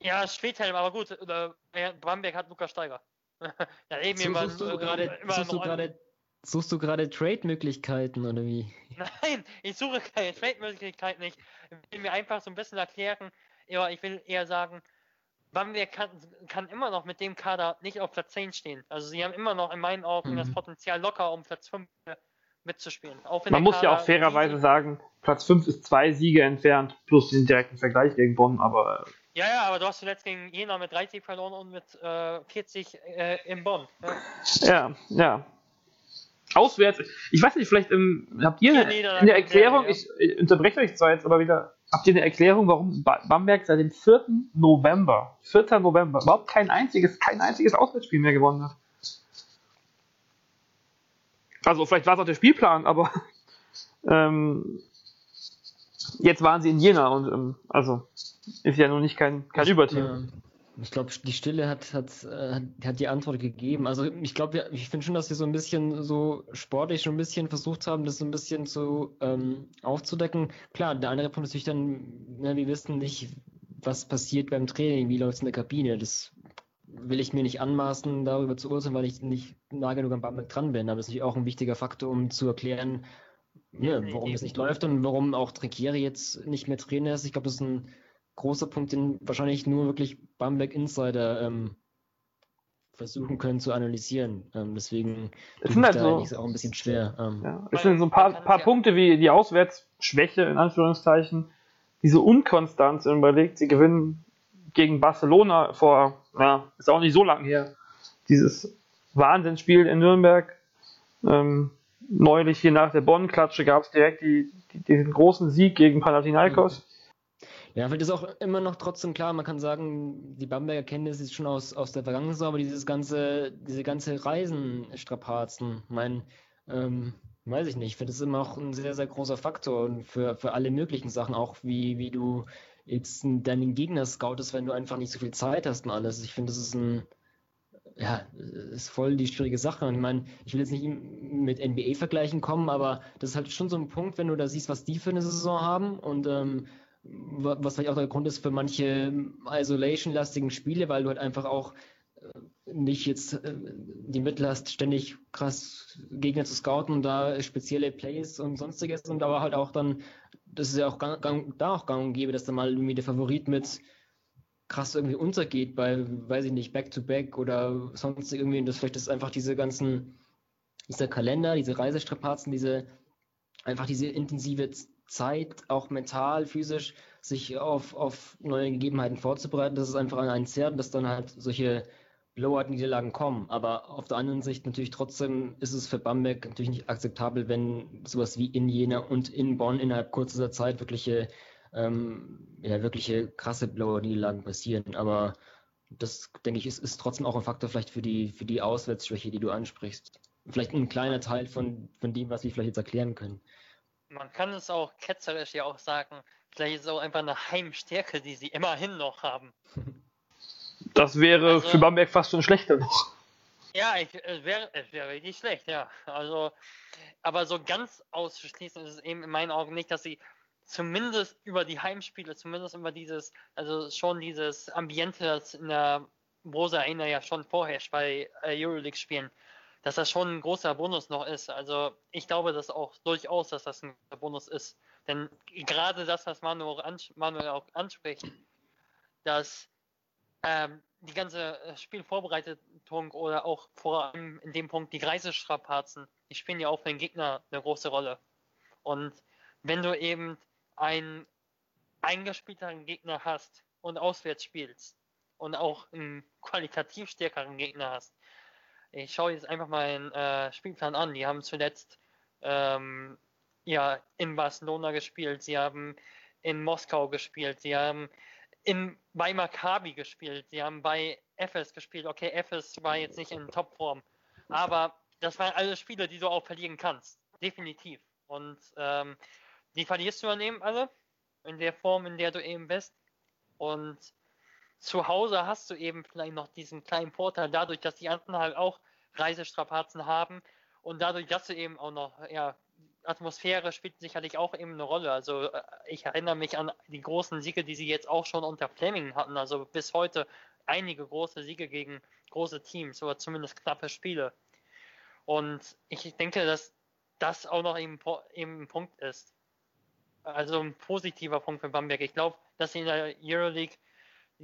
D: Ja, Schwedhelm, aber gut, äh, Bamberg hat Lukas Steiger.
C: ja, eben so, suchst du gerade, suchst du gerade Suchst du gerade Trade-Möglichkeiten oder wie?
D: Nein, ich suche keine Trade-Möglichkeiten. Ich will mir einfach so ein bisschen erklären, ja, ich will eher sagen, Bamberg kann, kann immer noch mit dem Kader nicht auf Platz 10 stehen. Also sie haben immer noch in meinen Augen mhm. das Potenzial locker, um Platz 5 mitzuspielen.
A: Man muss Kader ja auch fairerweise sagen, Platz 5 ist zwei Siege entfernt, plus den direkten Vergleich gegen Bonn, aber.
D: Ja, ja, aber du hast zuletzt gegen Jena mit 30 verloren und mit äh, 40 äh, in Bonn.
A: Ja, ja. ja. Auswärts, ich weiß nicht, vielleicht ähm, habt ihr eine, in der Erklärung, ich, ich unterbreche euch zwar jetzt aber wieder, habt ihr eine Erklärung, warum Bamberg seit dem 4. November, 4. November, überhaupt kein einziges, kein einziges Auswärtsspiel mehr gewonnen hat? Also vielleicht war es auch der Spielplan, aber ähm, jetzt waren sie in Jena und ähm, also ist ja nun nicht kein, kein Überteam.
C: Ich glaube, die Stille hat, hat, äh, hat die Antwort gegeben. Also ich glaube, ich finde schon, dass wir so ein bisschen so sportlich schon ein bisschen versucht haben, das so ein bisschen zu ähm, aufzudecken. Klar, der andere Punkt ist natürlich dann, ne, wir wissen nicht, was passiert beim Training, wie läuft es in der Kabine. Das will ich mir nicht anmaßen, darüber zu urteilen, weil ich nicht nah genug am Bamberg dran bin. Aber das ist natürlich auch ein wichtiger Faktor, um zu erklären, ja, warum es nicht läuft und warum auch Trinkieri jetzt nicht mehr Trainer ist. Ich glaube, das ist ein großer Punkt, den wahrscheinlich nur wirklich Bamberg Insider ähm, versuchen können zu analysieren. Ähm, deswegen
A: es sind halt so,
C: auch ein bisschen schwer.
A: Ähm. Ja, es sind so ein paar, paar Punkte wie die Auswärtsschwäche in Anführungszeichen, diese Unkonstanz überlegt, sie gewinnen gegen Barcelona vor, ja, ist auch nicht so lang her, dieses Wahnsinnsspiel in Nürnberg. Ähm, neulich hier nach der Bonn-Klatsche gab es direkt die, die, diesen großen Sieg gegen Panathinaikos.
C: Ja, vielleicht ist auch immer noch trotzdem klar, man kann sagen, die Bamberger kennen das jetzt schon aus, aus der Vergangenheit, aber dieses ganze, diese ganze Reisenstrapazen, mein, ähm, weiß ich nicht, ich finde das immer auch ein sehr, sehr großer Faktor für, für alle möglichen Sachen, auch wie, wie du jetzt deinen Gegner scoutest, wenn du einfach nicht so viel Zeit hast und alles. Ich finde, das ist ein, ja, ist voll die schwierige Sache. Und ich meine, ich will jetzt nicht mit NBA-Vergleichen kommen, aber das ist halt schon so ein Punkt, wenn du da siehst, was die für eine Saison haben und ähm, was vielleicht auch der Grund ist für manche Isolation-lastigen Spiele, weil du halt einfach auch äh, nicht jetzt äh, die Mittel hast, ständig krass Gegner zu scouten und da spezielle Plays und sonstiges und aber halt auch dann, das ist ja auch gang, gang, da auch gang und gäbe, dass da mal irgendwie der Favorit mit krass irgendwie untergeht bei, weiß ich nicht, Back-to-Back -back oder sonst irgendwie, und das vielleicht ist einfach diese ganzen, dieser Kalender, diese Reisestrapazen, diese, einfach diese intensive Zeit, auch mental, physisch, sich auf, auf neue Gegebenheiten vorzubereiten. Das ist einfach an einen zerrt, dass dann halt solche Blowout-Niederlagen kommen. Aber auf der anderen Sicht natürlich trotzdem ist es für Bamberg natürlich nicht akzeptabel, wenn sowas wie in Jena und in Bonn innerhalb kurzer Zeit wirkliche, ähm, ja, wirkliche krasse Blowout-Niederlagen passieren. Aber das, denke ich, ist, ist trotzdem auch ein Faktor vielleicht für die, für die Auswärtsschwäche, die du ansprichst. Vielleicht ein kleiner Teil von, von dem, was wir vielleicht jetzt erklären können
D: man kann es auch ketzerisch ja auch sagen, vielleicht ist es auch einfach eine Heimstärke, die sie immerhin noch haben.
A: Das wäre also, für Bamberg fast schon schlechter noch.
D: Ja, ich, es wäre es wäre richtig schlecht, ja. Also, aber so ganz auszuschließen ist es eben in meinen Augen nicht, dass sie zumindest über die Heimspiele, zumindest über dieses, also schon dieses Ambiente, das in der Rosa Arena ja schon vorherrscht bei äh, Euroleague-Spielen, dass das schon ein großer Bonus noch ist. Also ich glaube das auch durchaus, dass das ein Bonus ist. Denn gerade das, was Manuel, ans Manuel auch anspricht, dass ähm, die ganze äh, Spielvorbereitung oder auch vor allem in dem Punkt die Reisestrapazen, die spielen ja auch für den Gegner eine große Rolle. Und wenn du eben einen eingespielteren Gegner hast und auswärts spielst und auch einen qualitativ stärkeren Gegner hast, ich schaue jetzt einfach mal den äh, Spielplan an. Die haben zuletzt ähm, ja in Barcelona gespielt. Sie haben in Moskau gespielt, sie haben in, bei Maccabi gespielt, sie haben bei FS gespielt. Okay, FS war jetzt nicht in Topform, aber das waren alle Spiele, die du auch verlieren kannst. Definitiv. Und ähm, die verlierst du dann eben alle in der Form, in der du eben bist. Und zu Hause hast du eben vielleicht noch diesen kleinen Vorteil, dadurch, dass die anderen halt auch Reisestrapazen haben und dadurch, dass du eben auch noch, ja, Atmosphäre spielt sicherlich auch eben eine Rolle. Also äh, ich erinnere mich an die großen Siege, die sie jetzt auch schon unter Fleming hatten. Also bis heute einige große Siege gegen große Teams oder zumindest knappe Spiele. Und ich denke, dass das auch noch eben, eben ein Punkt ist. Also ein positiver Punkt für Bamberg. Ich glaube, dass sie in der Euroleague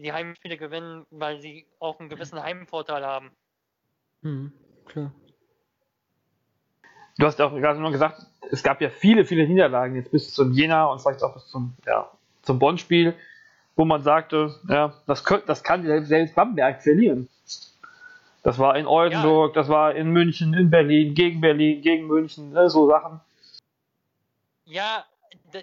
D: die Heimspiele gewinnen, weil sie auch einen gewissen Heimvorteil haben.
C: Mhm, klar.
A: Du hast ja auch gerade nur gesagt, es gab ja viele, viele Niederlagen jetzt bis zum Jena und vielleicht auch bis zum, ja, zum Bonn-Spiel, wo man sagte, ja, das, könnt, das kann selbst Bamberg verlieren. Das war in Oldenburg, ja. das war in München, in Berlin, gegen Berlin, gegen München, ne, so Sachen.
D: Ja,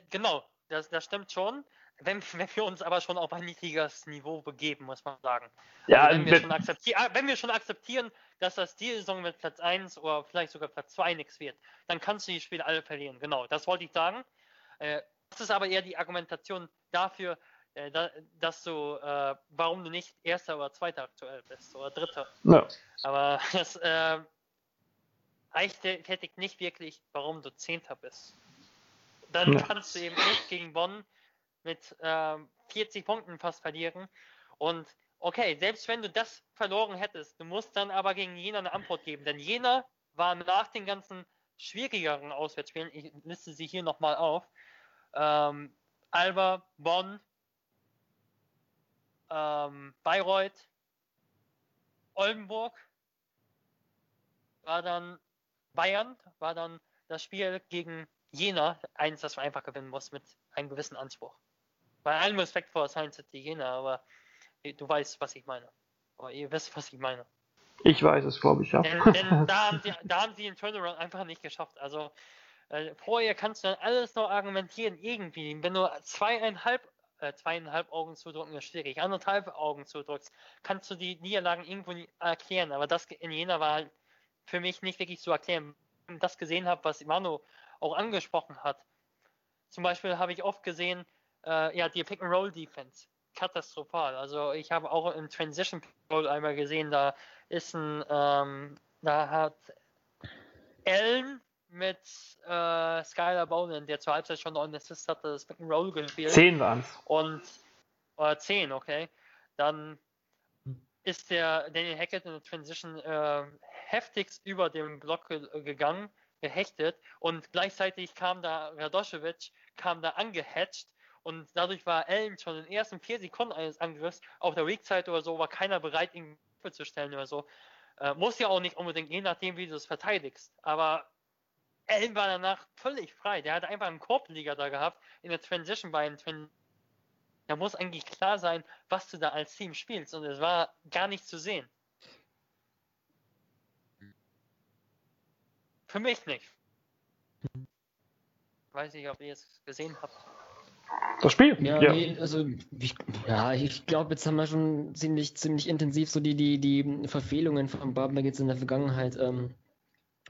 D: genau, das, das stimmt schon wenn, wenn, wir uns aber schon auf ein niedriges Niveau begeben, muss man sagen. Ja, also wenn, wir schon ah, wenn wir schon akzeptieren, dass das die Saison mit Platz 1 oder vielleicht sogar Platz 2 nichts wird, dann kannst du die Spiele alle verlieren. Genau, das wollte ich sagen. Äh, das ist aber eher die Argumentation dafür, äh, dass du, äh, warum du nicht Erster oder Zweiter aktuell bist oder Dritter. Ja. Aber das äh, rechtfertigt nicht wirklich, warum du Zehnter bist. Dann ja. kannst du eben nicht gegen Bonn mit äh, 40 Punkten fast verlieren. Und okay, selbst wenn du das verloren hättest, du musst dann aber gegen Jena eine Antwort geben. Denn Jena war nach den ganzen schwierigeren Auswärtsspielen, ich liste sie hier nochmal auf, ähm, Alba, Bonn, ähm, Bayreuth, Oldenburg, war dann Bayern, war dann das Spiel gegen Jena, eins, das man einfach gewinnen muss mit einem gewissen Anspruch. Bei allem Respekt vor Science City Jena, aber du weißt, was ich meine. Aber ihr wisst, was ich meine.
A: Ich weiß es, glaube ich, ja.
D: Denn, denn da, haben sie, da haben sie den Turnaround einfach nicht geschafft. Also äh, vorher kannst du dann alles noch argumentieren, irgendwie. Wenn du zweieinhalb, äh, zweieinhalb Augen zudrücken, ist schwierig. Anderthalb Augen zudrückst, kannst du die Niederlagen irgendwo erklären. Aber das in Jena war halt für mich nicht wirklich zu erklären. Wenn ich das gesehen habe, was Manu auch angesprochen hat. Zum Beispiel habe ich oft gesehen, äh, ja, die Pick-and-Roll-Defense. Katastrophal. Also ich habe auch im Transition Roll einmal gesehen, da ist ein, ähm, da hat Allen mit äh, Skylar Bowman, der zur Halbzeit schon einen Assist hatte, das Pick and Roll gespielt.
A: Zehn waren es.
D: Und äh, zehn, okay. Dann ist der Daniel Hackett in der Transition äh, heftigst über den Block ge gegangen, gehechtet und gleichzeitig kam da Radoschewitsch, kam da angehatcht und dadurch war Allen schon in den ersten vier Sekunden eines Angriffs auf der Weak-Side oder so, war keiner bereit, ihn zu stellen oder so. Äh, muss ja auch nicht unbedingt, je nachdem, wie du es verteidigst. Aber Allen war danach völlig frei. Der hatte einfach einen Korbleger da gehabt in der Transition bei einem Twin. Da muss eigentlich klar sein, was du da als Team spielst. Und es war gar nicht zu sehen. Für mich nicht. Weiß nicht, ob ihr es gesehen habt.
A: Das Spiel?
C: Ja, ja. Nee, also ich, ja, ich glaube, jetzt haben wir schon ziemlich, ziemlich intensiv so die, die, die Verfehlungen von jetzt in der Vergangenheit ähm,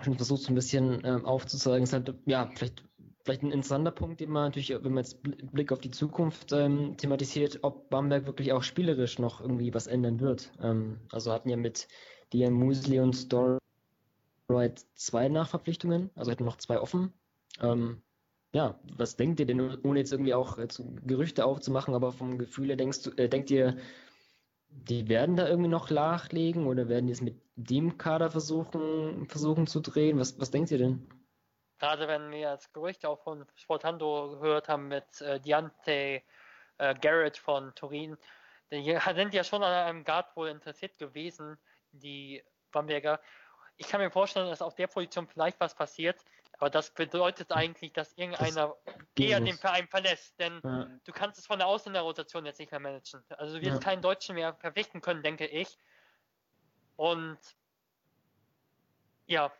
C: schon versucht, so ein bisschen ähm, aufzuzeigen. Ist halt, ja, vielleicht, vielleicht ein interessanter Punkt, den man natürlich, wenn man jetzt Blick auf die Zukunft ähm, thematisiert, ob Bamberg wirklich auch spielerisch noch irgendwie was ändern wird. Ähm, also hatten ja mit Dian Muesli und Storroyd zwei Nachverpflichtungen, also hätten noch zwei offen. Ähm, ja, was denkt ihr denn, ohne jetzt irgendwie auch jetzt Gerüchte aufzumachen, aber vom Gefühl her denkst du, äh, denkt ihr, die werden da irgendwie noch nachlegen oder werden die es mit dem Kader versuchen, versuchen zu drehen? Was, was denkt ihr denn?
D: Gerade wenn wir das Gerücht auch von Sportando gehört haben mit äh, Diante äh, Garrett von Turin, die sind ja schon an einem Guard wohl interessiert gewesen, die Bamberger. Ich kann mir vorstellen, dass auf der Position vielleicht was passiert. Aber das bedeutet eigentlich, dass irgendeiner eher den Verein verlässt, denn ja. du kannst es von der Ausländerrotation jetzt nicht mehr managen. Also du wirst ja. keinen Deutschen mehr verpflichten können, denke ich. Und ja.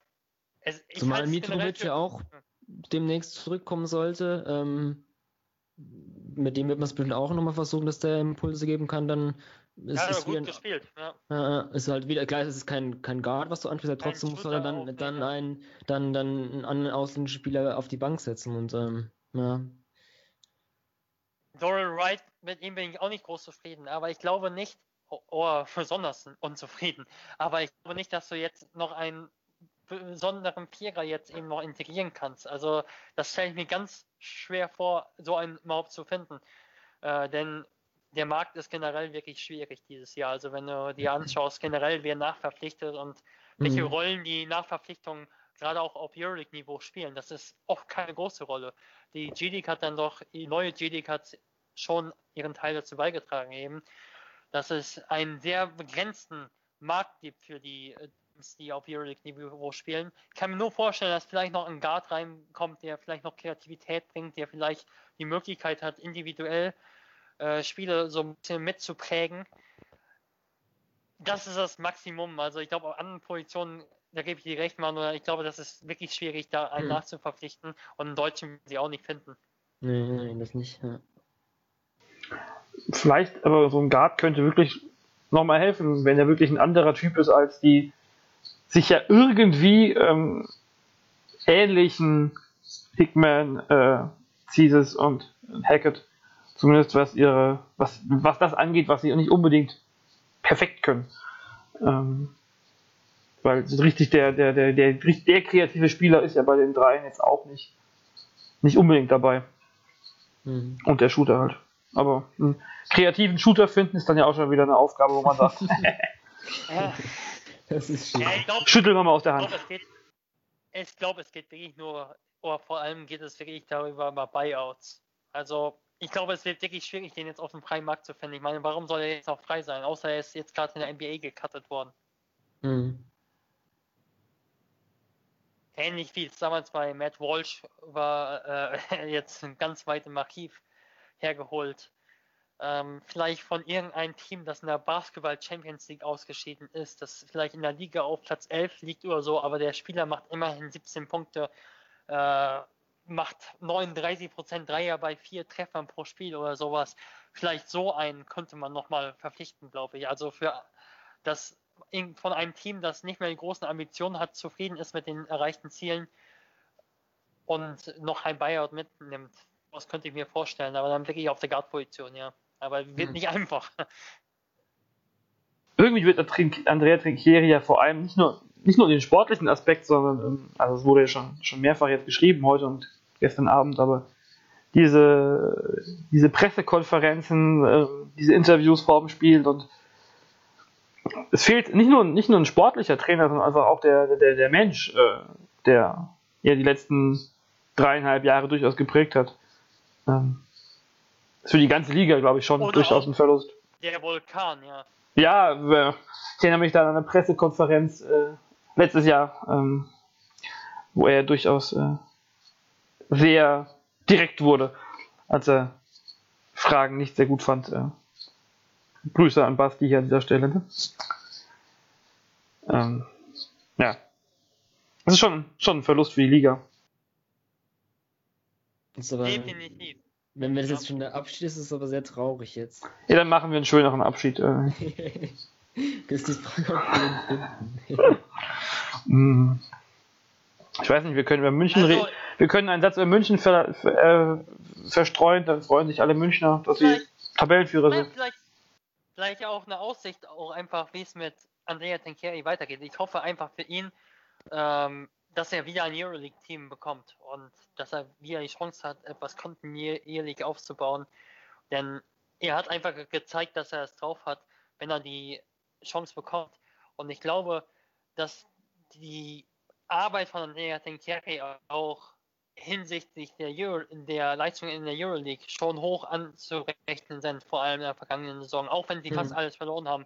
C: Es, Zumal Mitrovic ja auch demnächst zurückkommen sollte. Ähm, mit dem wird man es bestimmt auch nochmal versuchen, dass der Impulse geben kann, dann
D: ist ja, gut ein, gespielt.
C: Ja. Äh, ist halt wieder, klar, es ist kein, kein Guard, was du anspielst, trotzdem musst du dann, dann, einen, dann, dann einen anderen ausländischen Spieler auf die Bank setzen und ähm, ja.
D: Doral Wright, mit ihm bin ich auch nicht groß zufrieden, aber ich glaube nicht, oder besonders unzufrieden, aber ich glaube nicht, dass du jetzt noch einen besonderen Vierer jetzt eben noch integrieren kannst. Also das stelle ich mir ganz schwer vor, so einen überhaupt zu finden. Äh, denn der Markt ist generell wirklich schwierig dieses Jahr. Also wenn du dir anschaust, generell wer nachverpflichtet und welche mhm. Rollen die Nachverpflichtungen gerade auch auf Euroleague-Niveau spielen, das ist oft keine große Rolle. Die G-League hat dann doch, die neue G-League hat schon ihren Teil dazu beigetragen eben, dass es einen sehr begrenzten Markt gibt für die Teams, die auf Euroleague-Niveau spielen. Ich kann mir nur vorstellen, dass vielleicht noch ein Guard reinkommt, der vielleicht noch Kreativität bringt, der vielleicht die Möglichkeit hat, individuell äh, Spiele so ein bisschen mitzuprägen. Das ist das Maximum. Also ich glaube, auf anderen Positionen, da gebe ich dir recht, Manuel, ich glaube, das ist wirklich schwierig, da einen hm. nachzuverpflichten und einen Deutschen sie auch nicht finden.
C: Nee, nee, das nicht. Ja.
A: Vielleicht, aber so ein Guard könnte wirklich nochmal helfen, wenn er wirklich ein anderer Typ ist als die sich ja irgendwie ähm, ähnlichen Hickman, äh, Caesars und Hackett Zumindest was ihre, was, was das angeht, was sie nicht unbedingt perfekt können. Ähm, weil richtig der, der, der, der, der kreative Spieler ist ja bei den dreien jetzt auch nicht, nicht unbedingt dabei. Mhm. Und der Shooter halt. Aber einen kreativen Shooter finden ist dann ja auch schon wieder eine Aufgabe, wo man sagt.
C: das ist schön. Ja,
A: glaub, Schütteln wir mal aus der Hand.
D: Ich glaube, es geht wirklich nur, oder vor allem geht es wirklich darüber über Buyouts. Also ich glaube, es wird wirklich schwierig, den jetzt auf dem freien Markt zu finden. Ich meine, warum soll er jetzt auch frei sein? Außer er ist jetzt gerade in der NBA gecuttet worden. Mhm. Ähnlich wie es damals bei Matt Walsh war, äh, jetzt ganz weit im Archiv hergeholt. Ähm, vielleicht von irgendeinem Team, das in der Basketball Champions League ausgeschieden ist, das vielleicht in der Liga auf Platz 11 liegt oder so, aber der Spieler macht immerhin 17 Punkte. Äh, macht 39% Dreier bei vier Treffern pro Spiel oder sowas. Vielleicht so einen könnte man nochmal verpflichten, glaube ich. Also für das von einem Team, das nicht mehr die großen Ambitionen hat, zufrieden ist mit den erreichten Zielen und noch ein Buyout mitnimmt. Das könnte ich mir vorstellen, aber dann wirklich auf der Guard-Position, ja. Aber wird hm. nicht einfach.
A: Irgendwie wird Andrea Trinchieri ja vor allem nicht nur, nicht nur den sportlichen Aspekt, sondern, ähm, also es wurde ja schon, schon mehrfach jetzt geschrieben heute und gestern Abend, aber diese, diese Pressekonferenzen, äh, diese Interviews vor dem Spiel und es fehlt nicht nur, nicht nur ein sportlicher Trainer, sondern einfach auch der, der, der Mensch, äh, der ja die letzten dreieinhalb Jahre durchaus geprägt hat. Ähm, ist für die ganze Liga, glaube ich, schon Oder durchaus ein Verlust.
D: Der Vulkan, ja.
A: Ja, ich erinnere mich da an eine Pressekonferenz äh, letztes Jahr, ähm, wo er durchaus äh, sehr direkt wurde, als er Fragen nicht sehr gut fand. Äh, Grüße an Basti hier an dieser Stelle. Ne? Ähm, ja. Das ist schon, schon ein Verlust für die Liga.
C: aber, Definitiv. Wenn wir das jetzt schon der Abschied ist, ist es aber sehr traurig jetzt.
A: Ja, dann machen wir einen schöneren Abschied. Äh.
C: das ist die Frage, ob wir
A: finden. Ich weiß nicht, wir können über München also, reden. Wir können einen Satz über München ver, ver, äh, verstreuen, dann freuen sich alle Münchner, dass sie Tabellenführer sind.
D: Vielleicht, vielleicht auch eine Aussicht, auch einfach, wie es mit Andrea Tenkeri weitergeht. Ich hoffe einfach für ihn, ähm, dass er wieder ein Euroleague-Team bekommt und dass er wieder die Chance hat, etwas kontinuierlich aufzubauen. Denn er hat einfach gezeigt, dass er es drauf hat, wenn er die Chance bekommt. Und ich glaube, dass die Arbeit von Andrea Tenkeri auch hinsichtlich der, Euro, der Leistung in der Euroleague schon hoch anzurechnen sind, vor allem in der vergangenen Saison, auch wenn sie mhm. fast alles verloren haben.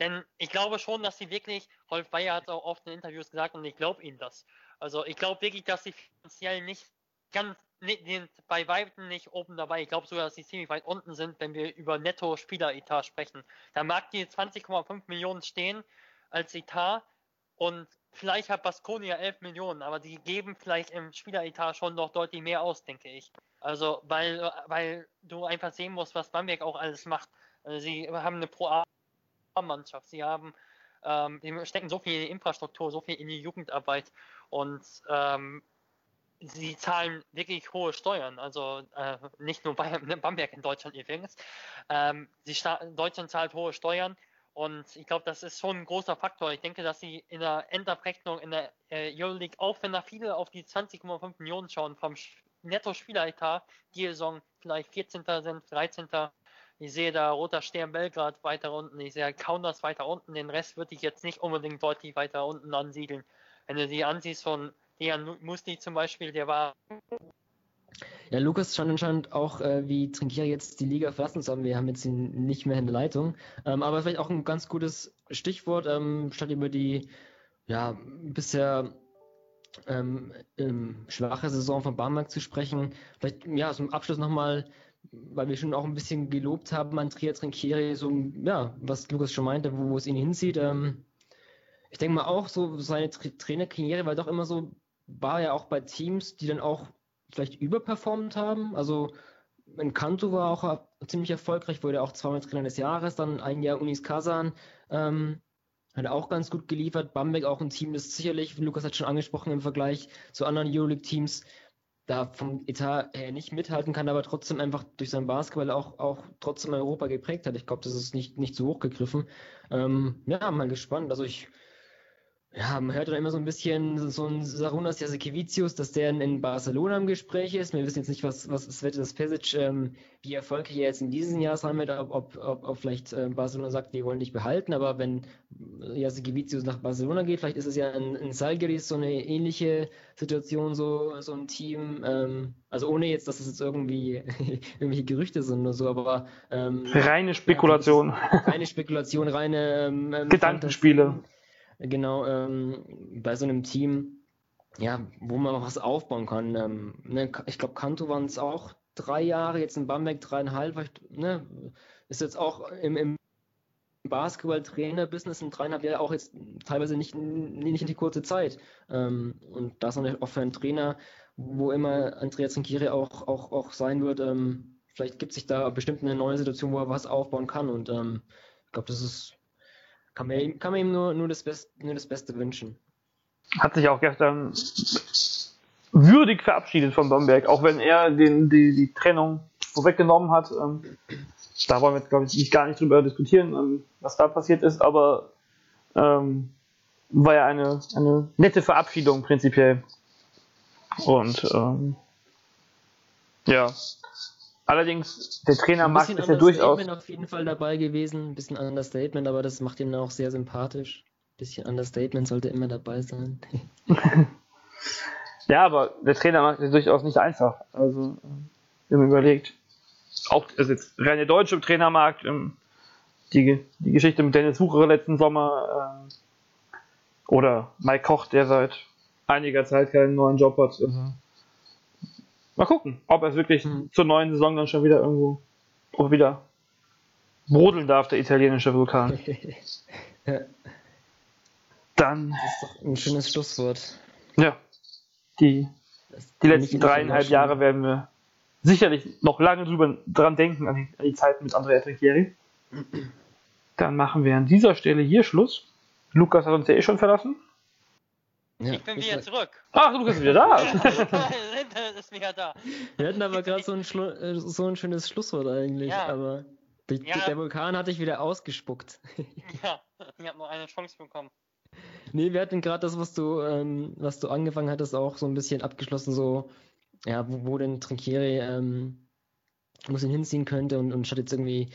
D: Denn ich glaube schon, dass sie wirklich, Rolf Bayer hat auch oft in Interviews gesagt und ich glaube ihnen das. Also ich glaube wirklich, dass sie finanziell nicht ganz, nicht, bei Weitem nicht oben dabei. Ich glaube sogar, dass sie ziemlich weit unten sind, wenn wir über Netto-Spieler-Etat sprechen. Da mag die 20,5 Millionen stehen als Etat und vielleicht hat Baskonia 11 Millionen, aber die geben vielleicht im Spieleretat schon noch deutlich mehr aus, denke ich. Also, weil, weil du einfach sehen musst, was Bamberg auch alles macht. Also, sie haben eine Pro-A-Mannschaft, sie haben, ähm, die stecken so viel in die Infrastruktur, so viel in die Jugendarbeit und ähm, sie zahlen wirklich hohe Steuern. Also äh, nicht nur Bamberg in Deutschland übrigens. Ähm, sie Deutschland zahlt hohe Steuern und ich glaube, das ist schon ein großer Faktor. Ich denke, dass sie in der Endabrechnung in der äh, Euroleague, auch wenn da viele auf die 20,5 Millionen schauen, vom Netto-Spieleretat die Saison vielleicht 14. sind, 13. Ich sehe da Roter Stern Belgrad weiter unten, ich sehe Kaunas weiter unten, den Rest würde ich jetzt nicht unbedingt deutlich weiter unten ansiedeln. Wenn du die ansiehst von Dejan Musti zum Beispiel, der war
C: ja, Lukas scheint anscheinend auch äh, wie Trinkier jetzt die Liga verlassen zu haben. Wir haben jetzt ihn nicht mehr in der Leitung. Ähm, aber vielleicht auch ein ganz gutes Stichwort, ähm, statt über die ja, bisher ähm, ähm, schwache Saison von Barmark zu sprechen. Vielleicht ja, zum Abschluss nochmal, weil wir schon auch ein bisschen gelobt haben an Trier Trinkieri, so ja, was Lukas schon meinte, wo, wo es ihn hinzieht. Ähm, ich denke mal auch so, seine Tra Trainerkarriere war doch immer so, war ja auch bei Teams, die dann auch vielleicht überperformt haben. Also in Kanto war auch ziemlich erfolgreich, wurde auch zweimal Trainer des Jahres, dann ein Jahr Unis Kazan. Ähm, hat auch ganz gut geliefert. Bamberg auch ein Team, das sicherlich, wie Lukas hat schon angesprochen, im Vergleich zu anderen Euroleague-Teams da vom Etat her nicht mithalten kann, aber trotzdem einfach durch seinen Basketball auch, auch trotzdem Europa geprägt hat. Ich glaube, das ist nicht, nicht zu hoch gegriffen. Ähm, ja, mal gespannt. Also ich ja, man hört dann immer so ein bisschen so ein Sarunas Jasikevicius, dass der in Barcelona im Gespräch ist. Wir wissen jetzt nicht, was, was Svetas Pesic, ähm, wie erfolgreich er jetzt in diesem Jahr sein wird, ob, ob, ob, ob vielleicht äh, Barcelona sagt, die wollen dich behalten, aber wenn Jasikevicius nach Barcelona geht, vielleicht ist es ja in, in Salgiris so eine ähnliche Situation, so, so ein Team, ähm, also ohne jetzt, dass es jetzt irgendwie irgendwelche Gerüchte sind oder so, aber
A: ähm, reine Spekulation.
C: Ja, reine Spekulation, reine ähm,
A: ähm Gedankenspiele. Fantasie
C: genau ähm, bei so einem Team, ja, wo man was aufbauen kann. Ähm, ne, ich glaube, Kanto waren es auch drei Jahre, jetzt in Bamberg dreieinhalb, ne, ist jetzt auch im, im Basketball-Trainer-Business in dreieinhalb Jahren auch jetzt teilweise nicht, nicht in die kurze Zeit. Ähm, und das auch für einen Trainer, wo immer Andrea Zinkiri auch, auch, auch sein wird, ähm, vielleicht gibt sich da bestimmt eine neue Situation, wo er was aufbauen kann. Und ähm, ich glaube, das ist kann man ihm, kann man ihm nur, nur, das Best, nur das Beste wünschen.
A: Hat sich auch gestern würdig verabschiedet von Bamberg, auch wenn er den, die, die Trennung vorweggenommen hat. Ähm, da wollen wir jetzt, glaube ich, nicht, gar nicht drüber diskutieren, ähm, was da passiert ist, aber ähm, war ja eine, eine nette Verabschiedung prinzipiell. Und ähm, ja, Allerdings, der Trainer macht es ja durchaus.
C: auf jeden Fall dabei gewesen, ein bisschen Understatement, aber das macht ihn auch sehr sympathisch. Ein bisschen Understatement sollte immer dabei sein.
A: ja, aber der Trainer macht es durchaus nicht einfach. Also, wenn man überlegt, auch also jetzt rein der deutsche Trainermarkt, ähm, die, die Geschichte mit Dennis Wucherer letzten Sommer äh, oder Mike Koch, der seit einiger Zeit keinen neuen Job hat. Also, Mal gucken, ob er es wirklich mhm. zur neuen Saison dann schon wieder irgendwo ob wieder brodeln darf, der italienische Vulkan. ja. Dann.
C: Das ist doch ein schönes Schlusswort.
A: Ja. Die, die letzten dreieinhalb Jahre werden wir sicherlich noch lange drüber dran denken, an die, an die Zeit mit Andrea Trinchieri. Dann machen wir an dieser Stelle hier Schluss. Lukas hat uns ja eh schon verlassen.
D: Ja, ich bin wieder zurück.
A: Ach, du bist wieder da.
D: ist wieder da.
C: Wir hatten aber gerade so, ein äh, so ein schönes Schlusswort eigentlich, ja. aber die, ja. der Vulkan hat dich wieder ausgespuckt.
D: ja, ich habe noch eine Chance bekommen.
C: Nee, wir hatten gerade das, was du, ähm, was du angefangen hattest, auch so ein bisschen abgeschlossen, so, ja, wo, wo denn Trinkieri ähm, wo es ihn hinziehen könnte und, und statt jetzt irgendwie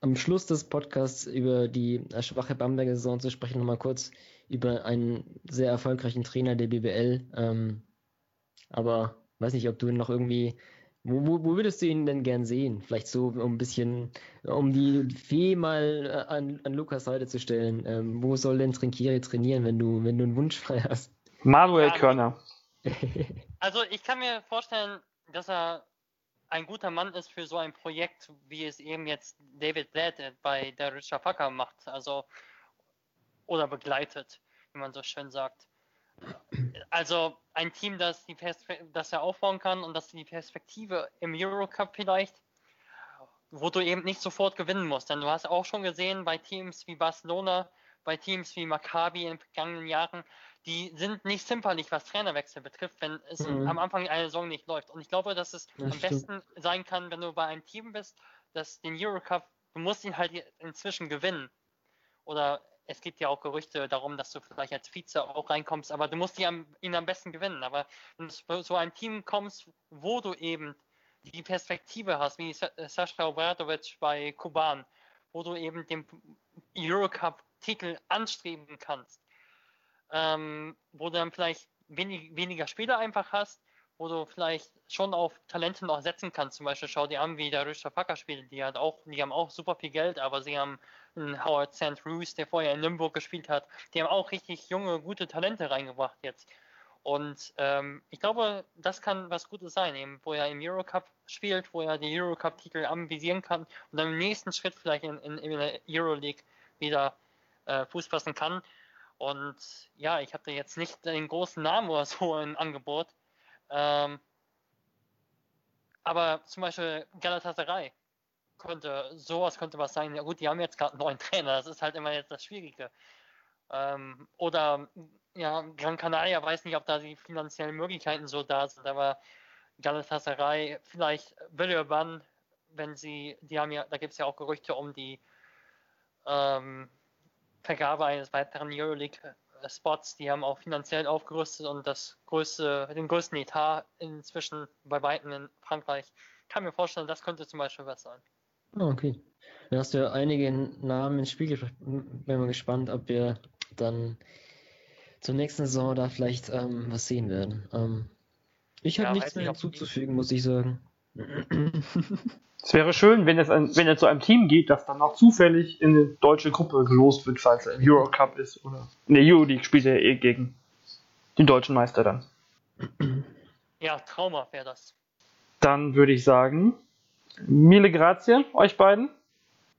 C: am Schluss des Podcasts über die schwache Bamberger Saison zu sprechen, nochmal kurz über einen sehr erfolgreichen Trainer der BBL. Ähm, aber weiß nicht, ob du noch irgendwie, wo, wo, wo, würdest du ihn denn gern sehen? Vielleicht so um ein bisschen, um die Fee mal äh, an, an Lukas Seite zu stellen. Ähm, wo soll denn Trinkieri trainieren, wenn du, wenn du einen Wunsch frei hast?
A: Manuel Körner.
D: Also ich kann mir vorstellen, dass er ein guter Mann ist für so ein Projekt, wie es eben jetzt David Blatt bei der Richard Packer macht. Also oder begleitet, wie man so schön sagt. also ein Team, das, die das er aufbauen kann und das die Perspektive im Eurocup vielleicht, wo du eben nicht sofort gewinnen musst. Denn du hast auch schon gesehen bei Teams wie Barcelona, bei Teams wie Maccabi in den vergangenen Jahren, die sind nicht zimperlich, was Trainerwechsel betrifft, wenn es mhm. am Anfang einer Saison nicht läuft. Und ich glaube, dass es das am stimmt. besten sein kann, wenn du bei einem Team bist, das den Eurocup, du musst ihn halt inzwischen gewinnen. Oder es gibt ja auch Gerüchte darum, dass du vielleicht als Vize auch reinkommst, aber du musst ihn am, besten gewinnen. Aber wenn du so ein Team kommst, wo du eben die Perspektive hast, wie Sascha Obradovic bei Kuban, wo du eben den Eurocup-Titel anstreben kannst, ähm, wo du dann vielleicht wenig, weniger Spieler einfach hast, wo du vielleicht schon auf Talente noch setzen kannst. Zum Beispiel schau dir an, wie der Rüster Packer spielt. Die hat auch, die haben auch super viel Geld, aber sie haben einen Howard St. Roos, der vorher in Nürnberg gespielt hat. Die haben auch richtig junge, gute Talente reingebracht jetzt. Und ähm, ich glaube, das kann was Gutes sein, eben, wo er im Eurocup spielt, wo er die Eurocup-Titel anvisieren kann und dann im nächsten Schritt vielleicht in, in, in der Euroleague wieder äh, Fuß fassen kann. Und ja, ich hatte jetzt nicht den großen Namen oder so im Angebot. Ähm, aber zum Beispiel Galatasaray könnte, sowas könnte was sein. Ja gut, die haben jetzt gerade einen neuen Trainer, das ist halt immer jetzt das Schwierige. Ähm, oder ja, Gran Canaria weiß nicht, ob da die finanziellen Möglichkeiten so da sind, aber Galatasaray, vielleicht Villeurbanne, wenn sie, die haben ja, da gibt es ja auch Gerüchte um die ähm, Vergabe eines weiteren Euroleague-Spots. Die haben auch finanziell aufgerüstet und das größte, den größten Etat inzwischen bei Weitem in Frankreich. Ich kann mir vorstellen, das könnte zum Beispiel was sein.
C: Oh, okay. Dann hast du ja einige Namen ins Spiel gebracht. Bin mal gespannt, ob wir dann zur nächsten Saison da vielleicht ähm, was sehen werden. Ähm, ich habe ja, nichts mehr hinzuzufügen, muss ich sagen.
A: Es wäre schön, wenn es, ein, wenn es zu einem Team geht, das dann auch zufällig in eine deutsche Gruppe gelost wird, falls er im Eurocup ist oder in der Euroleague spielt er eh gegen den deutschen Meister dann.
D: Ja, Trauma wäre das.
A: Dann würde ich sagen, mille grazie euch beiden.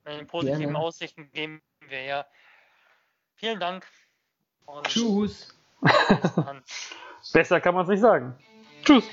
D: In positiven Gerne. Aussichten geben wir ja. Vielen Dank.
C: Und Tschüss.
A: Besser kann man es nicht sagen. Tschüss.